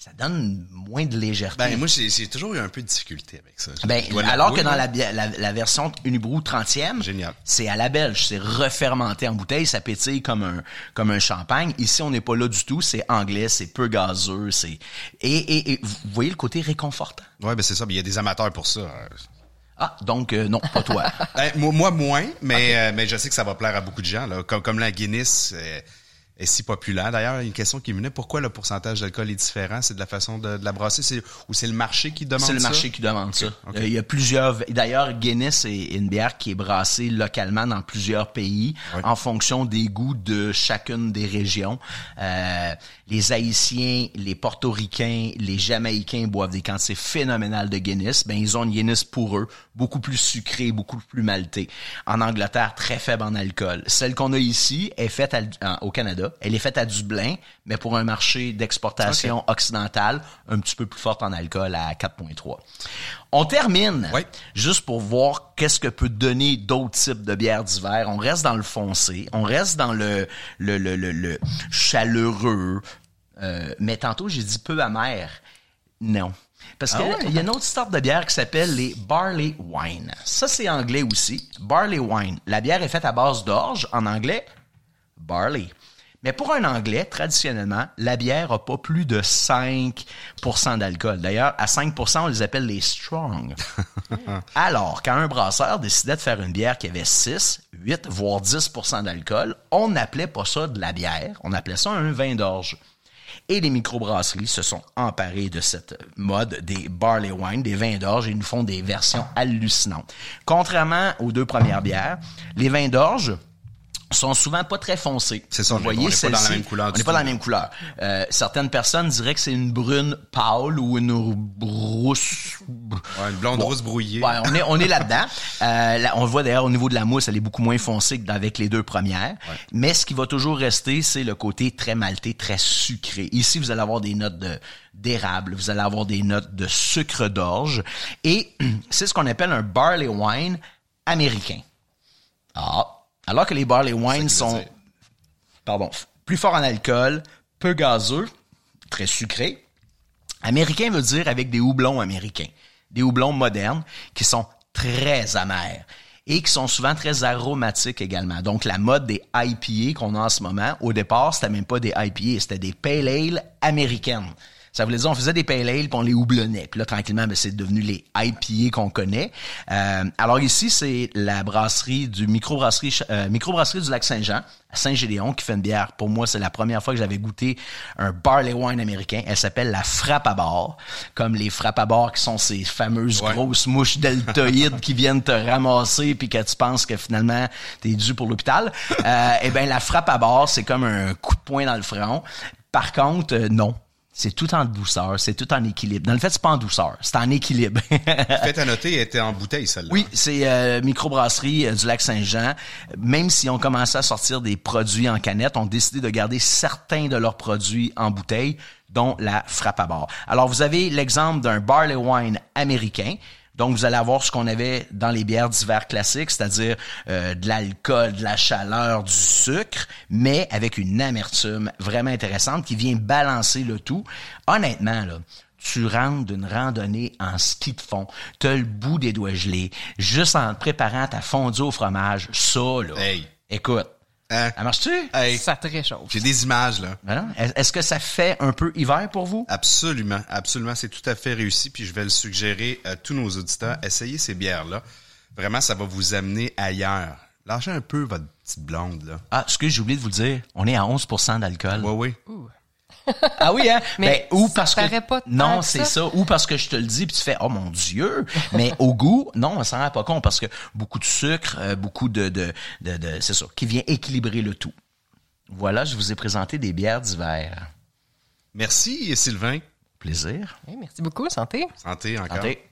Ça donne moins de légèreté. Ben, moi, j'ai toujours eu un peu de difficulté avec ça. Ben, alors que dans la, la, la version Unibrou 30e, Génial. c'est à la belge, c'est refermenté en bouteille, ça pétille comme un comme un champagne. Ici, on n'est pas là du tout, c'est anglais, c'est peu gazeux, c'est et, et, et vous voyez le côté réconfortant? Ouais, ben c'est ça. Ben, Il y a des amateurs pour ça. Ah, donc euh, non, pas toi. ben, moi, moi, moins, mais, euh, mais je sais que ça va plaire à beaucoup de gens. Là. Comme, comme la Guinness euh, est si populaire. D'ailleurs, une question qui me venait, pourquoi le pourcentage d'alcool est différent? C'est de la façon de, de la brasser? C'est, ou c'est le marché qui demande ça? C'est le marché qui demande ça. ok. Euh, Il y a plusieurs. D'ailleurs, Guinness est une bière qui est brassée localement dans plusieurs pays Ouais. en fonction des goûts de chacune des régions. Euh, les Haïtiens, les Portoricains, les Jamaïcains boivent des quantités phénoménales de Guinness. Ben ils ont une Guinness pour eux, beaucoup plus sucrée, beaucoup plus maltée. En Angleterre, très faible en alcool. Celle qu'on a ici est faite à- en- au Canada. Elle est faite à Dublin, mais pour un marché d'exportation occidentale, un petit peu plus forte en alcool à 4,3. On termine, Oui. juste pour voir qu'est-ce que peut donner d'autres types de bières d'hiver. On reste dans le foncé, on reste dans le, le, le, le, le chaleureux, euh, mais tantôt j'ai dit peu amer. Non. Parce Ah qu'il ouais? y a une autre sorte de bière qui s'appelle les barley wine. Ça, c'est anglais aussi. Barley wine. La bière est faite à base d'orge. En anglais, barley. Mais pour un anglais, traditionnellement, la bière a pas plus de 5% d'alcool. D'ailleurs, à 5 on les appelle les strong. Alors, quand un brasseur décidait de faire une bière qui avait 6, 8, voire 10% d'alcool, on n'appelait pas ça de la bière, on appelait ça un vin d'orge. Et les microbrasseries se sont emparées de cette mode des barley wine, des vins d'orge, et nous font des versions hallucinantes. Contrairement aux deux premières bières, les vins d'orge sont souvent pas très foncés. C'est ça, Vous on voyez, n'est pas dans la même couleur On n'est pas dans la même couleur. Euh, certaines personnes diraient que c'est une brune pâle ou une brousse. Ouais, une blonde Bon. rousse brouillée. Ouais, on est, on est là-dedans. Euh, là, on le voit d'ailleurs au niveau de la mousse, elle est beaucoup moins foncée qu'avec les deux premières. Mais ce qui va toujours rester, c'est le côté très maltais, très sucré. Ici, vous allez avoir des notes de d'érable, vous allez avoir des notes de sucre d'orge. Et c'est ce qu'on appelle un barley wine américain. Ah. Alors que les barley wine veut sont pardon, plus fort en alcool, peu gazeux, très sucré. Américain veut dire avec des houblons américains, des houblons modernes qui sont très amers. et qui sont souvent très aromatiques également. Donc, la mode des IPA qu'on a en ce moment, au départ, c'était même pas des IPA, c'était des Pale Ale américaines. Ça voulait dire on faisait des pale ale puis on les houblonnait. Puis là tranquillement ben, c'est devenu les IPA qu'on connaît. Euh, alors ici c'est la brasserie du microbrasserie euh, microbrasserie du lac Saint-Jean à Saint-Gédéon qui fait une bière. Pour moi, c'est la première fois que j'avais goûté un barley wine américain. Elle s'appelle la frappe à bord, comme les frappes à bord qui sont ces fameuses grosses mouches deltoïdes qui viennent te ramasser puis que tu penses que finalement t'es dû pour l'hôpital. Euh, eh ben la frappe à bord, c'est comme un coup de poing dans le front. Par contre, euh, non, c'est tout en douceur, c'est tout en équilibre. Dans le fait, c'est pas en douceur, c'est en équilibre. Fait à noter, elle était en bouteille, celle-là. oui, c'est euh, microbrasserie euh, du lac Saint-Jean. Même si on commençait à sortir des produits en canette, on a décidé de garder certains de leurs produits en bouteille, dont la frappe à bord. Alors, vous avez l'exemple d'un barley wine américain. Donc, vous allez avoir ce qu'on avait dans les bières d'hiver classiques, c'est-à-dire euh, de l'alcool, de la chaleur, du sucre, mais avec une amertume vraiment intéressante qui vient balancer le tout. Honnêtement, là, tu rentres d'une randonnée en ski de fond, t'as le bout des doigts gelés, juste en te préparant ta fondue au fromage, ça, là. Hey. Écoute, Hein? ça marche-tu? Hey, Ça te réchauffe. j'ai des images, là. Ben Est-ce que ça fait un peu hiver pour vous? Absolument, absolument, c'est tout à fait réussi. Puis je vais le suggérer à tous nos auditeurs. Essayez ces bières-là. Vraiment, ça va vous amener ailleurs. Lâchez un peu votre petite blonde, là. Ah, excuse, j'ai oublié de vous le dire. On est à 11% d'alcool. Oui, oui. Ah oui, hein? Mais Ben, ou ça parce que paraît pas non, c'est ça. ça. Ou parce que je te le dis puis tu fais oh mon dieu. Mais au goût, non, on s'en rend pas compte parce que beaucoup de sucre, euh, beaucoup de de de, de- c'est ça, qui vient équilibrer le tout. Voilà, je vous ai présenté des bières d'hiver. Merci, Sylvain. Plaisir. Oui, merci beaucoup, santé. Santé encore. Santé.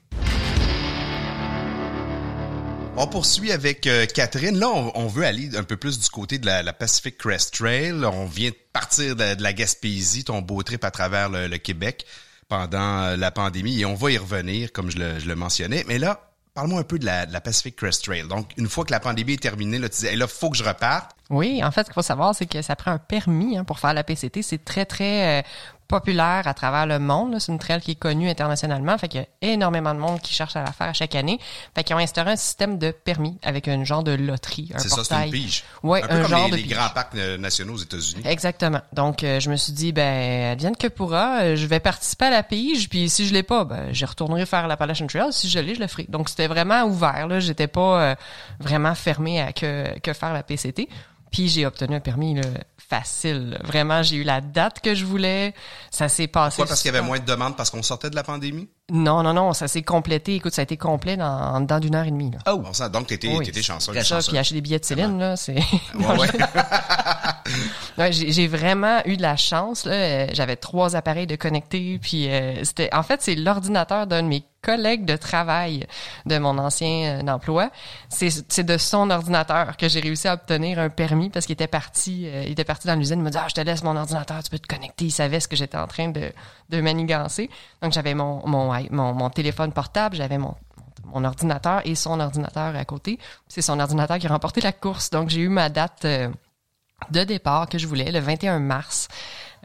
On poursuit avec euh, Catherine. Là, on, veut aller un peu plus du côté de la, Pacific Crest Trail. On vient de partir de, la Gaspésie, ton beau trip à travers le, Québec pendant euh, la pandémie. Et on va y revenir, comme je le, mentionnais. Mais là, parle-moi un peu de la, Pacific Crest Trail. Donc, une fois que la pandémie est terminée, là, tu disais, faut que je reparte. Oui, en fait, ce qu'il faut savoir, c'est que ça prend un permis hein, pour faire la PCT. C'est très, très euh, populaire à travers le monde. C'est une trail qui est connue internationalement. Fait qu'il y a énormément de monde qui cherche à la faire à chaque année. Fait qu'ils ont instauré un système de permis avec un genre de loterie, C'est ça, c'est une pige. Ouais, un peu un comme genre les, de les pige. grands parcs euh, nationaux aux États-Unis. Exactement. Donc, euh, je me suis dit, ben, advienne que pourra, euh, je vais participer à la pige, puis si je l'ai pas, ben, je retournerai faire l'Appalachian Trail. Si je l'ai, je le ferai. Donc, c'était vraiment ouvert, là. J'étais pas euh, vraiment fermé à que, que faire la PCT. Puis, j'ai obtenu un permis, là, facile. Vraiment, j'ai eu la date que je voulais. Ça s'est passé. Pourquoi? Parce qu'il y avait moins de demandes parce qu'on sortait de la pandémie? Non, non, non, ça s'est complété. Écoute, ça a été complet dans, en dedans d'une heure et demie, là. Oh. Bon sang, donc, t'étais Oui. t'étais chanceux. Très Ça, chanceux. puis acheter des billets de Céline, là, c'est... Ouais, ouais. Ouais, j'ai j'ai vraiment eu de la chance. là. Euh, J'avais trois appareils de connectés. Puis euh, c'était, en fait, c'est l'ordinateur d'un de mes collègues de travail de mon ancien euh, emploi. C'est de son ordinateur que j'ai réussi à obtenir un permis parce qu'il était parti. euh, il était parti dans l'usine. Il m'a dit ah je te laisse mon ordinateur, tu peux te connecter. Il savait ce que j'étais en train de manigancer. Donc j'avais mon mon mon, mon téléphone portable, j'avais mon mon ordinateur et son ordinateur à côté. C'est son ordinateur qui a remporté la course. Donc, j'ai eu ma date euh, de départ que je voulais, le 21 mars.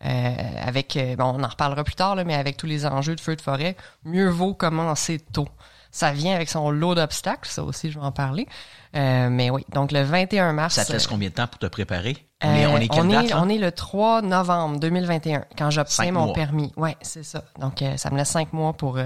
Euh, avec, euh, bon, on en reparlera plus tard, là, mais avec tous les enjeux de feu de forêt, mieux vaut commencer tôt. Ça vient avec son lot d'obstacles, ça aussi, je vais en parler. Euh, mais oui, donc le 21 mars. Ça te laisse euh, combien de temps pour te préparer? On est, on est euh, quelle on date, est, on est le 3 novembre 2021 quand j'obtiens mon mois. permis. Ouais, c'est ça. Donc euh, ça me laisse cinq mois pour euh,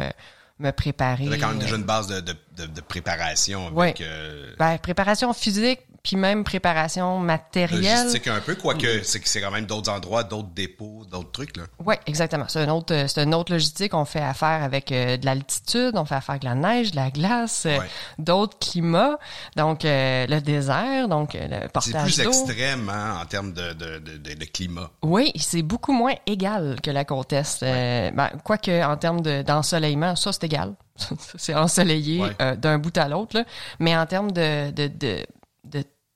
me préparer. Avait quand même euh, déjà une base de, de, de, de préparation avec Ouais. euh, ben, préparation physique, puis même préparation matérielle. logistique un peu, quoique c'est que c'est quand même d'autres endroits, d'autres dépôts, d'autres trucs. Là. Oui, exactement. C'est une autre, euh, c'est une autre logistique. On fait affaire avec euh, de l'altitude, on fait affaire avec la neige, de la glace, euh, Ouais. d'autres climats, donc euh, le désert, donc le C'est portage plus d'eau. extrême hein, en termes de, de, de, de, de climat. Oui, c'est beaucoup moins égal que la côte est. Ben, quoique en termes de- d'ensoleillement, ça c'est égal. c'est ensoleillé Ouais. d'un bout à l'autre. là. Mais en termes de, de, de, de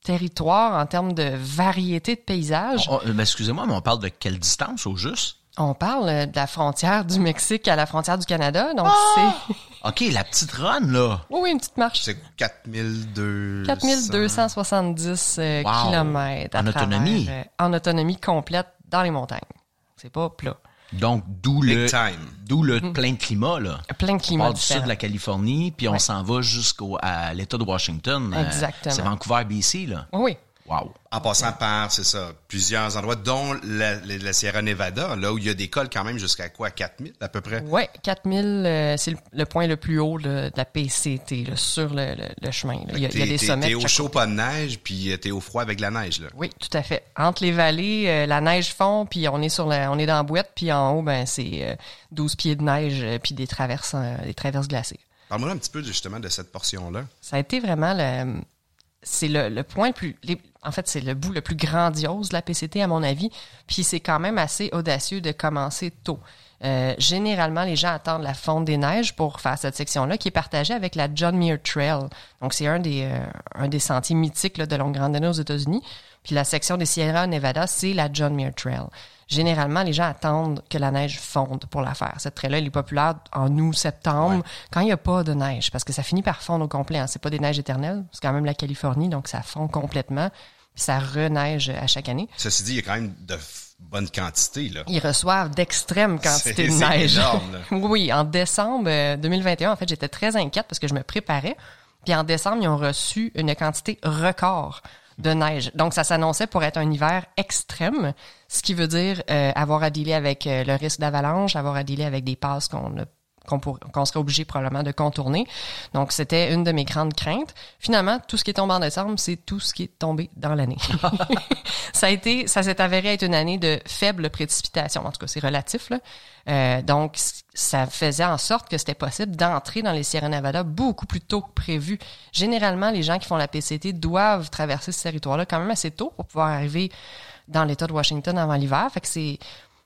territoire, en termes de variété de paysages, euh, ben, excusez-moi, mais on parle de quelle distance au juste? on parle euh, de la frontière du Mexique à la frontière du Canada. Donc Ah! c'est OK, la petite run, là. oui, oui, une petite marche. C'est 4200. 4270 euh, Wow. kilomètres. En autonomie. travers, euh, en autonomie complète dans les montagnes. C'est pas plat. Donc, d'où le, time. D'où le plein de climat, là. Plein de On climats part du sud de la Californie, puis on Ouais. s'en va jusqu'au à l'État de Washington. Euh, Exactement. c'est Vancouver, BC, là. Oui, Wow. En passant par, c'est ça, plusieurs endroits, dont la, la- la Sierra Nevada, là où il y a des cols quand même jusqu'à quoi, 4000 à peu près? ouais, 4000, euh, c'est le, le point le plus haut là, de la PCT là, sur le, le- le chemin. Il y a, il y a T'es- des t'es- sommets. T'es au chaud, côté. pas de neige, puis euh, t'es au froid avec la neige, là. Oui, tout à fait. Entre les vallées, euh, la neige fond, puis on est sur la, on est dans la boîte, puis en haut, ben c'est euh, 12 pieds de neige, euh, puis des traverses, euh, des traverses glacées. Parle-moi un petit peu justement de cette portion-là. Ça a été vraiment le, c'est le, le point le plus, en fait, c'est le bout le plus grandiose de la PCT à mon avis. Puis c'est quand même assez audacieux de commencer tôt. Euh, généralement, les gens attendent la fonte des neiges pour faire cette section-là, qui est partagée avec la John Muir Trail. Donc, c'est un des, euh, un des sentiers mythiques de longue randonnée aux États-Unis. Puis la section des Sierra Nevada, c'est la John Muir Trail. Généralement, les gens attendent que la neige fonde pour la faire. Cette trail-là, elle est populaire en août, septembre, quand il n'y a pas de neige, parce que ça finit par fondre au complet. Hein. C'est pas des neiges éternelles, c'est quand même la Californie, donc ça fond complètement. Puis ça reneige à chaque année. Ceci dit, il y a quand même de bonnes quantités, là. Ils reçoivent d'extrêmes quantités de neige. énorme, là. oui, en décembre euh, 2021, en fait, j'étais très inquiète parce que je me préparais. Puis en décembre, ils ont reçu une quantité record de neige. Donc, ça s'annonçait pour être un hiver extrême, ce qui veut dire euh, avoir à dealer avec euh, le risque d'avalanche, avoir à dealer avec des passes qu'on a qu'on serait obligé probablement de contourner. Donc, c'était une de mes grandes craintes. Finalement, tout ce qui est tombé en décembre, c'est tout ce qui est tombé dans l'année. ça a été, ça s'est avéré être une année de faible précipitation. En tout cas, c'est relatif, là. Euh, donc, ça faisait en sorte que c'était possible d'entrer dans les Sierra Nevada beaucoup plus tôt que prévu. Généralement, les gens qui font la PCT doivent traverser ce territoire-là quand même assez tôt pour pouvoir arriver dans l'État de Washington avant l'hiver. Fait que c'est,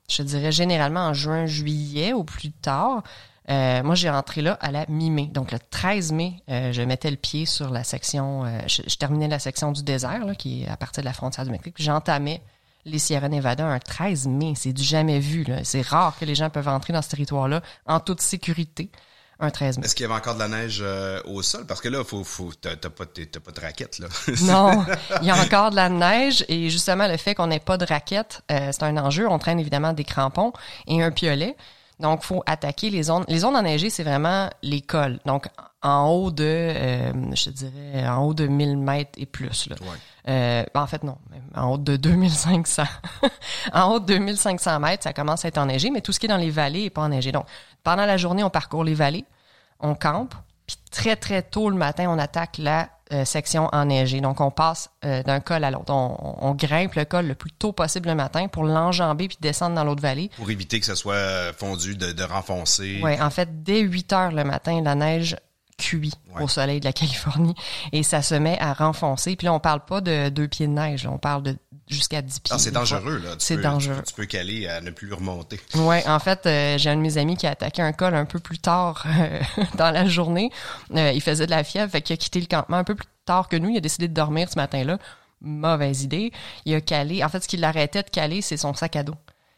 je dirais, généralement en juin, juillet au plus tard. Euh, moi, j'ai rentré là à la mi-mai. Donc, le 13 mai, euh, je mettais le pied sur la section... euh, je, je terminais la section du désert, là, qui est à partir de la frontière du Mexique. J'entamais les Sierra Nevada un 13 mai. C'est du jamais vu. C'est rare que les gens peuvent entrer dans ce territoire-là en toute sécurité un 13 mai. Est-ce qu'il y avait encore de la neige euh, au sol? Parce que là, faut, faut, t'as pas, pas de raquette, là. Non, il y a encore de la neige et justement le fait qu'on n'ait pas de raquette, euh, c'est un enjeu. On traîne évidemment des crampons et un piolet. Donc, faut attaquer les zones. Les zones enneigées, c'est vraiment les cols. Donc, en haut de, euh, je dirais, en haut de 1000 mètres et plus. Là. Ouais. Euh, en fait, non, en haut de 2500. en haut de 2500 mètres, ça commence à être enneigé, mais tout ce qui est dans les vallées est pas enneigé. Donc, pendant la journée, on parcourt les vallées, on campe, puis très, très tôt le matin, on attaque la euh, section enneigée. Donc, on passe euh, d'un col à l'autre. On, on grimpe le col le plus tôt possible le matin pour l'enjamber puis descendre dans l'autre vallée. Pour éviter que ça soit euh, fondu, de, de renfoncer. Ouais, en fait, dès 8 heures le matin, la neige cuit Ouais. au soleil de la Californie et ça se met à renfoncer. Puis là, on parle pas de deux pieds de neige, on parle de jusqu'à 10 pieds. C'est dangereux, là. C'est dangereux. Tu peux caler à ne plus remonter. Ouais, en fait, euh, j'ai un de mes amis qui a attaqué un col un peu plus tard euh, dans la journée. Euh, il faisait de la fièvre, fait qu'il a quitté le campement un peu plus tard que nous. Il a décidé de dormir ce matin-là. Mauvaise idée. Il a calé. En fait, ce qui l'arrêtait de caler, c'est son sac à dos.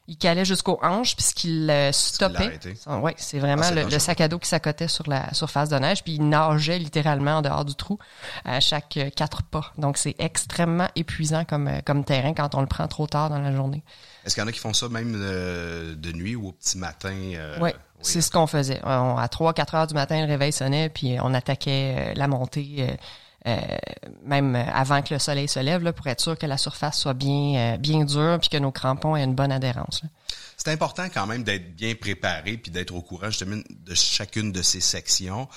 Il calait jusqu'aux hanches, puis ce qui le l'a stoppait. Ouais, c'est vraiment Ah, le, sac à dos qui s'accotait sur la surface de neige, puis il nageait littéralement en dehors du trou à chaque euh, quatre pas. Donc, c'est extrêmement épuisant comme, euh, comme terrain quand on le prend trop tard dans la journée. Est-ce qu'il y en a qui font ça même euh, de nuit ou au petit matin? euh, Ouais, c'est ce qu'on faisait. On- à 3-4 heures du matin, le réveil sonnait, puis on attaquait euh, la montée, euh, euh, même avant que le soleil se lève, là, pour être sûr que la surface soit bien, euh, bien dure, puis que nos crampons aient une bonne adhérence. C'est important quand même d'être bien préparé puis d'être au courant justement de chacune de ces sections.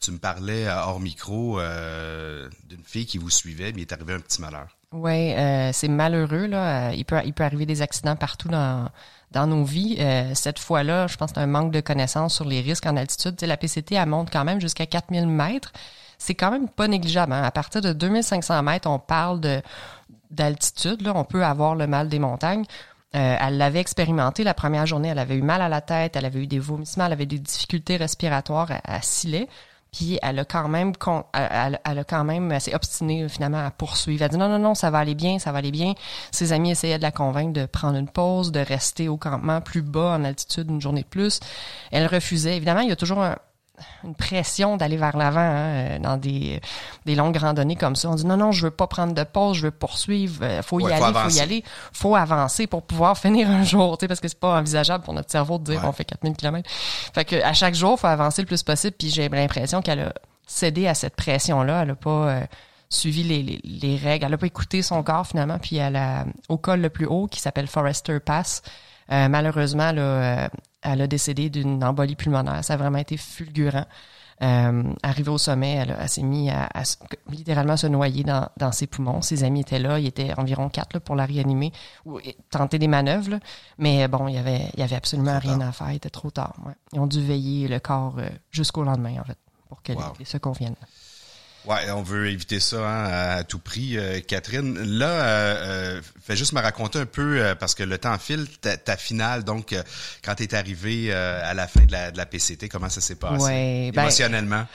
Tu me parlais euh, hors micro euh, d'une fille qui vous suivait, mais il est arrivé un petit malheur. Oui, euh, c'est malheureux. Là. Euh, Il, peut, il peut arriver des accidents partout dans, dans nos vies. Euh, cette fois-là, je pense que c'est un manque de connaissances sur les risques en altitude. Tu sais, la PCT, elle monte quand même jusqu'à 4000 mètres. C'est quand même pas négligeable. hein. À partir de 2500 mètres, on parle de d'altitude. Là, on peut avoir le mal des montagnes. Euh, elle l'avait expérimenté la première journée. Elle avait eu mal à la tête, elle avait eu des vomissements, elle avait des difficultés respiratoires à, à Silet. Puis elle a quand même, con- elle, elle a quand même, s'est obstinée finalement à poursuivre. Elle a dit non, non, non, ça va aller bien, ça va aller bien. Ses amis essayaient de la convaincre de prendre une pause, de rester au campement plus bas en altitude une journée de plus. Elle refusait. Évidemment, il y a toujours un, une pression d'aller vers l'avant hein, euh, dans des, des longues randonnées comme ça. On dit non, non, je veux pas prendre de pause, je veux poursuivre, euh, faut y Ouais, faut aller, faut, avancer. y aller, faut avancer pour pouvoir finir un jour, tu sais, parce que c'est pas envisageable pour notre cerveau de dire Ouais. on fait 4000 km. Fait que à chaque jour, faut avancer le plus possible, puis j'ai l'impression qu'elle a cédé à cette pression-là, elle a pas euh, suivi les, les, les règles, elle a pas écouté son corps finalement, puis elle a, au col le plus haut qui s'appelle Forester Pass, euh, malheureusement, là, euh, elle a décédé d'une embolie pulmonaire. Ça a vraiment été fulgurant. Euh, arrivée au sommet, elle, a- elle s'est mise à, à se- littéralement se noyer dans, dans ses poumons. Ses amis étaient là, il était environ quatre là, pour la réanimer ou tenter des manœuvres. là. Mais bon, il y avait, il y avait absolument rien tard. à faire. Il était trop tard. ouais. Ils ont dû veiller le corps euh, jusqu'au lendemain, en fait, pour que Wow. les, les secours viennent. Ouais, on veut éviter ça hein, à, tout prix, euh, Catherine. Là, euh, euh, fais juste me raconter un peu, euh, parce que le temps file, ta, ta finale, donc, quand tu es arrivé à la fin de la, de la PCT, comment ça s'est passé? Ouais, ben- Émotionnellement?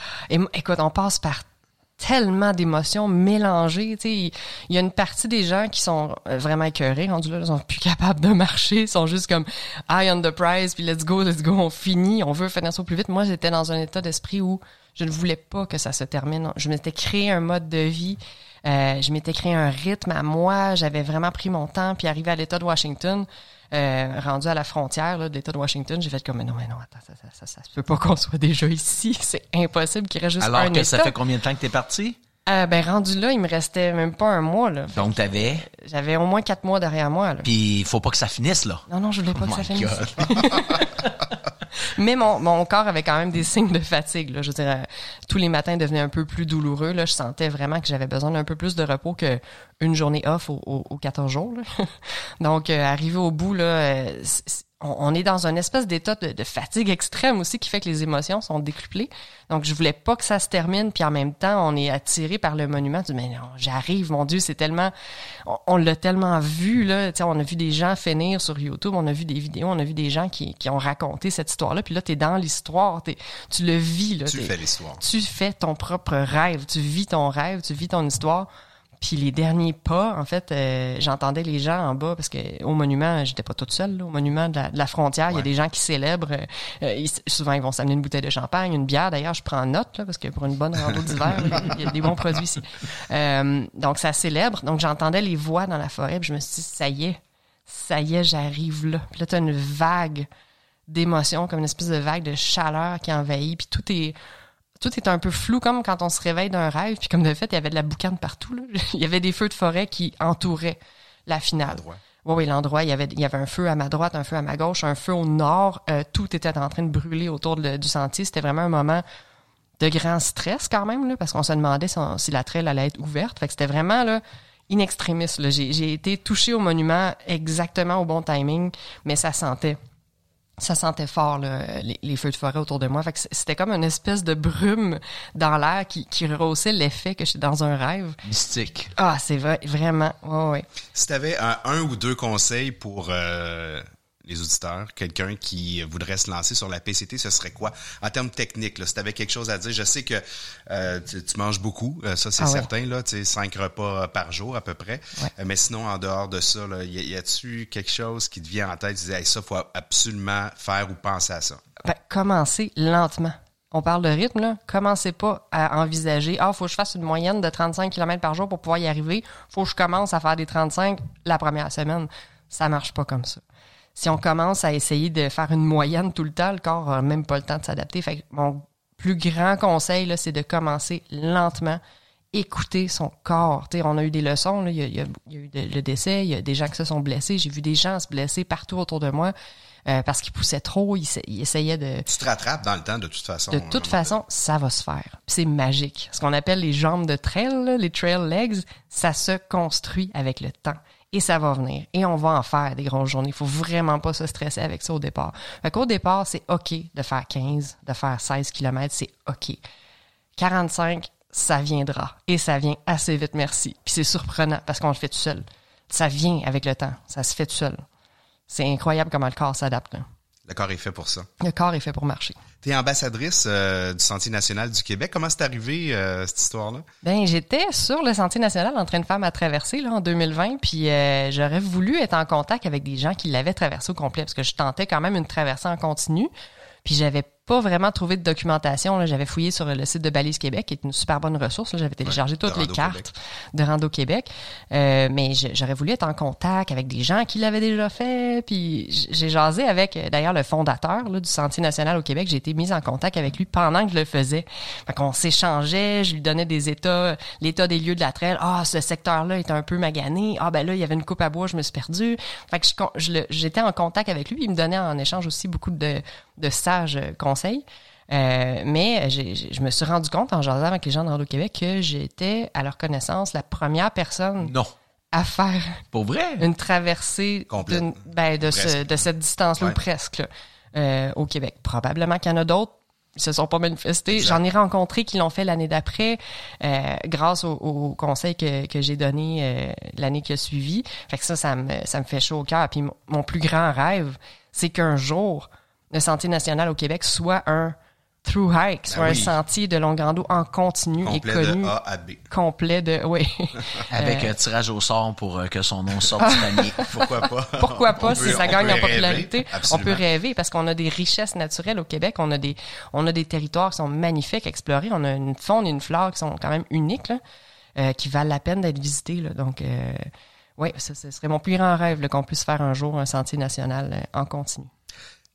Écoute, on passe par tellement d'émotions mélangées. Tu sais, il y a une partie des gens qui sont vraiment écœurés, rendus là, ils sont plus capables de marcher, ils sont juste comme eye on the prize, puis let's go, let's go, on finit, on veut finir ça au plus vite. Moi, j'étais dans un état d'esprit où je ne voulais pas que ça se termine. Je m'étais créé un mode de vie. euh, je m'étais créé un rythme à moi, j'avais vraiment pris mon temps, puis arrivé à l'État de Washington, euh, rendu à la frontière là, de l'État de Washington, j'ai fait comme mais non, mais non, attends, ça, ça, ça, ça se peut pas qu'on soit déjà ici, c'est impossible qu'il reste juste Alors un que ça fait combien de temps que t'es parti? Euh, ben rendu là, il me restait même pas un mois là. Donc t'avais? J'avais au moins quatre mois derrière moi là. Puis il faut pas que ça finisse là. Non non, je voulais pas Oh que ça my finisse. Mais mon, mon corps avait quand même des signes de fatigue. Là. Je veux dire, euh, tous les matins devenaient un peu plus douloureux. Là. Je sentais vraiment que j'avais besoin d'un peu plus de repos que une journée off aux au, aux 14 jours. Donc, euh, arrivé au bout, là, euh, on, on est dans un espèce d'état de, de fatigue extrême aussi qui fait que les émotions sont décuplées. Donc, je voulais pas que ça se termine. Puis en même temps, on est attiré par le monument. Tu dis, mais non, j'arrive, mon Dieu, c'est tellement... On, on l'a tellement vu, là. Tu on a vu des gens finir sur YouTube, on a vu des vidéos, on a vu des gens qui, qui ont raconté cette histoire-là. Puis là, t'es dans l'histoire, tu le vis, là. Tu fais l'histoire. tu fais ton propre rêve, tu vis ton rêve, tu vis ton histoire. Puis les derniers pas, en fait, euh, j'entendais les gens en bas parce que au monument, j'étais pas toute seule. là. au monument de la, de la frontière, il y a des gens qui célèbrent. euh, euh, ils- souvent, ils vont s'amener une bouteille de champagne, une bière. D'ailleurs, je prends note là, parce que pour une bonne rando d'hiver, il y a des bons produits ici. Euh, donc ça célèbre. Donc j'entendais les voix dans la forêt. Puis je me suis dit, ça y est, ça y est, j'arrive là. Puis là, t'as une vague d'émotions, comme une espèce de vague de chaleur qui envahit. Puis tout est tout est un peu flou comme quand on se réveille d'un rêve puis comme de fait il y avait de la boucane partout là. il y avait des feux de forêt qui entouraient la finale. Oui oui l'endroit. Il y avait il y avait un feu à ma droite un feu à ma gauche un feu au nord. Euh, tout était en train de brûler autour de- du sentier. C'était vraiment un moment de grand stress quand même là, parce qu'on se demandait si, on- si la trail allait être ouverte. Fait que c'était vraiment là in extremis là. j'ai j'ai été touché au monument exactement au bon timing mais ça sentait ça sentait fort là, les, les feux de forêt autour de moi. Fait que c'était comme une espèce de brume dans l'air qui, qui rehaussait l'effet que j'étais dans un rêve. Mystique. Ah, c'est vrai, vraiment. Ouais, ouais. Si tu avais un, un ou deux conseils pour euh, les auditeurs, quelqu'un qui voudrait se lancer sur la PCT, ce serait quoi? En termes techniques? Là, si tu avais quelque chose à dire, je sais que euh, tu, tu manges beaucoup, euh, ça c'est Ah ouais. certain, là, tu sais, cinq repas par jour à peu près. Ouais. Euh, mais sinon, en dehors de ça, là, y a-tu quelque chose qui te vient en tête? Tu dis, hey, ça, faut absolument faire ou penser à ça? Ben, commencez lentement. On parle de rythme, là. Commencez pas à envisager, ah, faut que je fasse une moyenne de 35 km par jour pour pouvoir y arriver. Faut que je commence à faire des 35 la première semaine. Ça marche pas comme ça. Si on commence à essayer de faire une moyenne tout le temps, le corps a même pas le temps de s'adapter. Fait que mon plus grand conseil, là, c'est de commencer lentement, écouter son corps. Tu sais, on a eu des leçons, là. Il, y a, il y a- il y a eu de- le décès, il y a des gens qui se sont blessés. J'ai vu des gens se blesser partout autour de moi euh, parce qu'ils poussaient trop, ils, sa- ils essayaient de, Tu te rattrapes dans le temps de toute façon. de toute façon, ça va se faire. Puis C'est magique. Ce qu'on appelle les jambes de trail, là, les trail legs, ça se construit avec le temps. Et ça va venir. Et on va en faire des grosses journées. Il faut vraiment pas se stresser avec ça au départ. Fait qu'au départ, c'est OK de faire 15, de faire 16 km, c'est OK. 45, ça viendra. Et ça vient assez vite, merci. Puis c'est surprenant parce qu'on le fait tout seul. Ça vient avec le temps. Ça se fait tout seul. C'est incroyable comment le corps s'adapte. Le corps est fait pour ça. Le corps est fait pour marcher. Tu es ambassadrice euh, du Sentier national du Québec. Comment c'est arrivé, euh, cette histoire-là? Ben, j'étais sur le Sentier national en train de faire ma traversée là, en 2020, puis euh, j'aurais voulu être en contact avec des gens qui l'avaient traversé au complet, parce que je tentais quand même une traversée en continu, puis j'avais pas vraiment trouvé de documentation. là. J'avais fouillé sur le site de Balise Québec, qui est une super bonne ressource. là. J'avais téléchargé toutes les cartes Québec. de Rando Québec. Euh, mais j'aurais voulu être en contact avec des gens qui l'avaient déjà fait. Puis j'ai jasé avec, euh, d'ailleurs, le fondateur là, du Sentier national au Québec. J'ai été mise en contact avec lui pendant que je le faisais. Fait qu'on s'échangeait, je lui donnais des états, l'état des lieux de la trail. Ah, ce secteur-là est un peu magané. Ah, ben là, il y avait une coupe à bois, je me suis perdue. Fait que j'étais en contact avec lui. Il me donnait en échange aussi beaucoup de, de sages euh, conseils. Euh, mais je me suis rendu compte en jasant avec les gens de Rando Québec que j'étais, à leur connaissance, la première personne Non. à faire Pour vrai? une traversée ben, de, ce- Presque. de cette distance-là, Ouais. presque, là, euh, au Québec. Probablement qu'il y en a d'autres. Ils se sont pas manifestés. J'en ai rencontré qui l'ont fait l'année d'après, euh, grâce au, au conseil que, que j'ai donné euh, l'année qui a suivi. Fait que ça, ça me, ça me fait chaud au cœur. Puis mon plus grand rêve, c'est qu'un jour, le Sentier national au Québec soit un through hike, soit Ben un oui. sentier de long rando en continu Complet et connu. de A à B. complet de, oui. Avec Euh, euh, tirage au sort pour euh, que son nom sorte du panier. Pourquoi pas? Pourquoi On pas peut- si ça gagne en rêver. popularité? On peut rêver parce qu'on a des richesses naturelles au Québec. On a des, on a des territoires qui sont magnifiques à explorer. On a une faune et une flore qui sont quand même uniques, là, euh, qui valent la peine d'être visitées. Là. Donc, euh, oui, ça, ce serait mon plus grand rêve là, qu'on puisse faire un jour un sentier national en continu.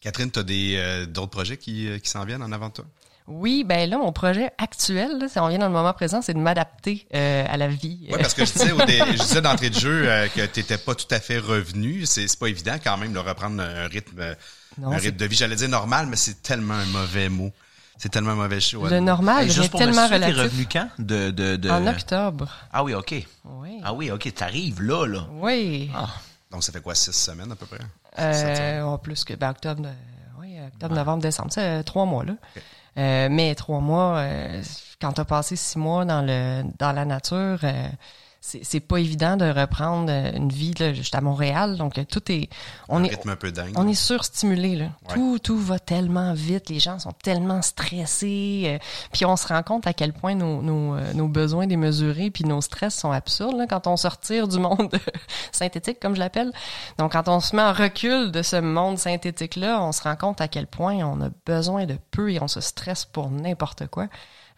Catherine, tu as des, euh, d'autres projets qui, euh, qui s'en viennent en avant toi? Oui, ben là, mon projet actuel, là, si on vient dans le moment présent, c'est de m'adapter euh, à la vie. Oui, parce que je disais, au dé- je disais d'entrée de jeu euh, que tu n'étais pas tout à fait revenu. C'est c'est pas évident quand même de reprendre un rythme, Non, un c'est- rythme de vie. J'allais dire normal, mais c'est tellement un mauvais mot. C'est tellement un mauvais choix. le normal devient juste pour me tellement suivre, t'es relatif. revenu quand? De, de, de... En octobre. Ah oui, OK. Oui. Ah oui, OK, t'arrives là, là. Oui. Ah. Donc, ça fait quoi, six semaines à peu près? Euh, oh, plus que ben, octobre, euh, oui, octobre, novembre, décembre, c'est euh, trois mois là. Euh, mais trois mois, euh, quand t'as passé six mois dans le dans la nature, euh, c'est c'est pas évident de reprendre euh, une vie là. J'étais à Montréal, donc euh, tout est, on un est, rythme un peu dingue. on est surstimulé. Ouais. Tout tout va tellement vite, les gens sont tellement stressés, euh, puis on se rend compte à quel point nos nos, euh, nos besoins démesurés puis nos stress sont absurdes là, quand on se retire du monde synthétique comme je l'appelle. Donc quand on se met en recul de ce monde synthétique là, on se rend compte à quel point on a besoin de peu et on se stresse pour n'importe quoi.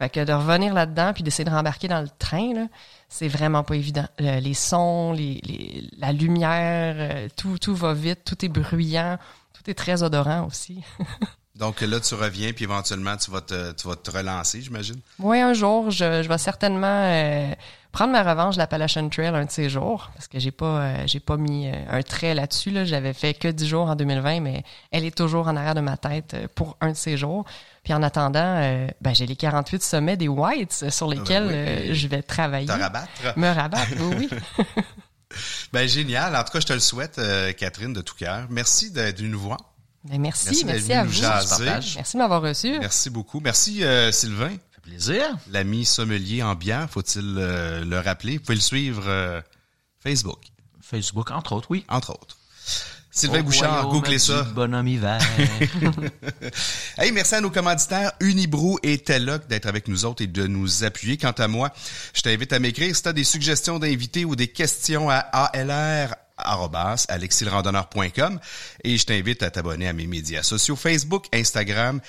Fait que de revenir là-dedans puis d'essayer de rembarquer dans le train là, c'est vraiment pas évident. Euh, les sons, les, les- la lumière, euh, tout tout va vite, tout est bruyant, tout est très odorant aussi. Donc là, tu reviens, puis éventuellement, tu vas te, tu vas te relancer, j'imagine? Moi, un jour, je, je vais certainement euh, prendre ma revanche de l'Appalachian Trail un de ces jours, parce que j'ai pas euh, j'ai pas mis un trait là-dessus. Là. J'avais fait que 10 jours en 2020, mais elle est toujours en arrière de ma tête pour un de ces jours. Puis en attendant, euh, ben, j'ai les 48 sommets des Whites sur lesquels oui. euh, je vais travailler. Te rabattre. Me rabattre, oui, oui. Ben, génial. En tout cas, je te le souhaite, euh, Catherine, de tout cœur. Merci d'être venue nous voir. Ben, merci, Merci merci, à vous. jaser. Merci de m'avoir reçu. Merci beaucoup. Merci, euh, Sylvain. Ça fait plaisir. L'ami sommelier en bière, faut-il euh, le rappeler? Vous pouvez le suivre euh, Facebook, Facebook, entre autres, oui. entre autres. Sylvain Au Bouchard, googlez ça. Bonhomme hiver. Hey, merci à nos commanditaires Unibrou et Telloc d'être avec nous autres et de nous appuyer. Quant à moi, je t'invite à m'écrire si tu as des suggestions d'invités ou des questions à alr alexilrandonneur.com et je t'invite à t'abonner à mes médias sociaux Facebook, Instagram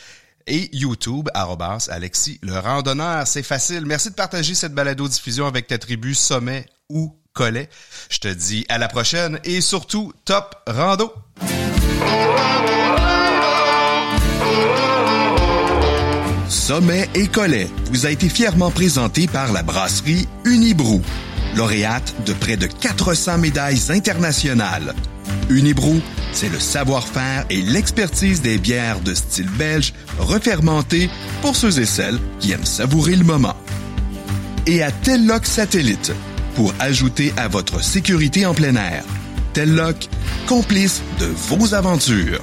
et YouTube arrobas Alexis le randonneur. C'est facile. Merci de partager cette balado diffusion avec ta tribu Sommet ou Collet. Je te dis à la prochaine et surtout top rando. Sommet et Collet vous a été fièrement présenté par la brasserie Unibrou, lauréate de près de 400 médailles internationales. Unibrou, c'est le savoir-faire et l'expertise des bières de style belge refermentées pour ceux et celles qui aiment savourer le moment. Et à Telloc Satellite, pour ajouter à votre sécurité en plein air. Telloc, complice de vos aventures.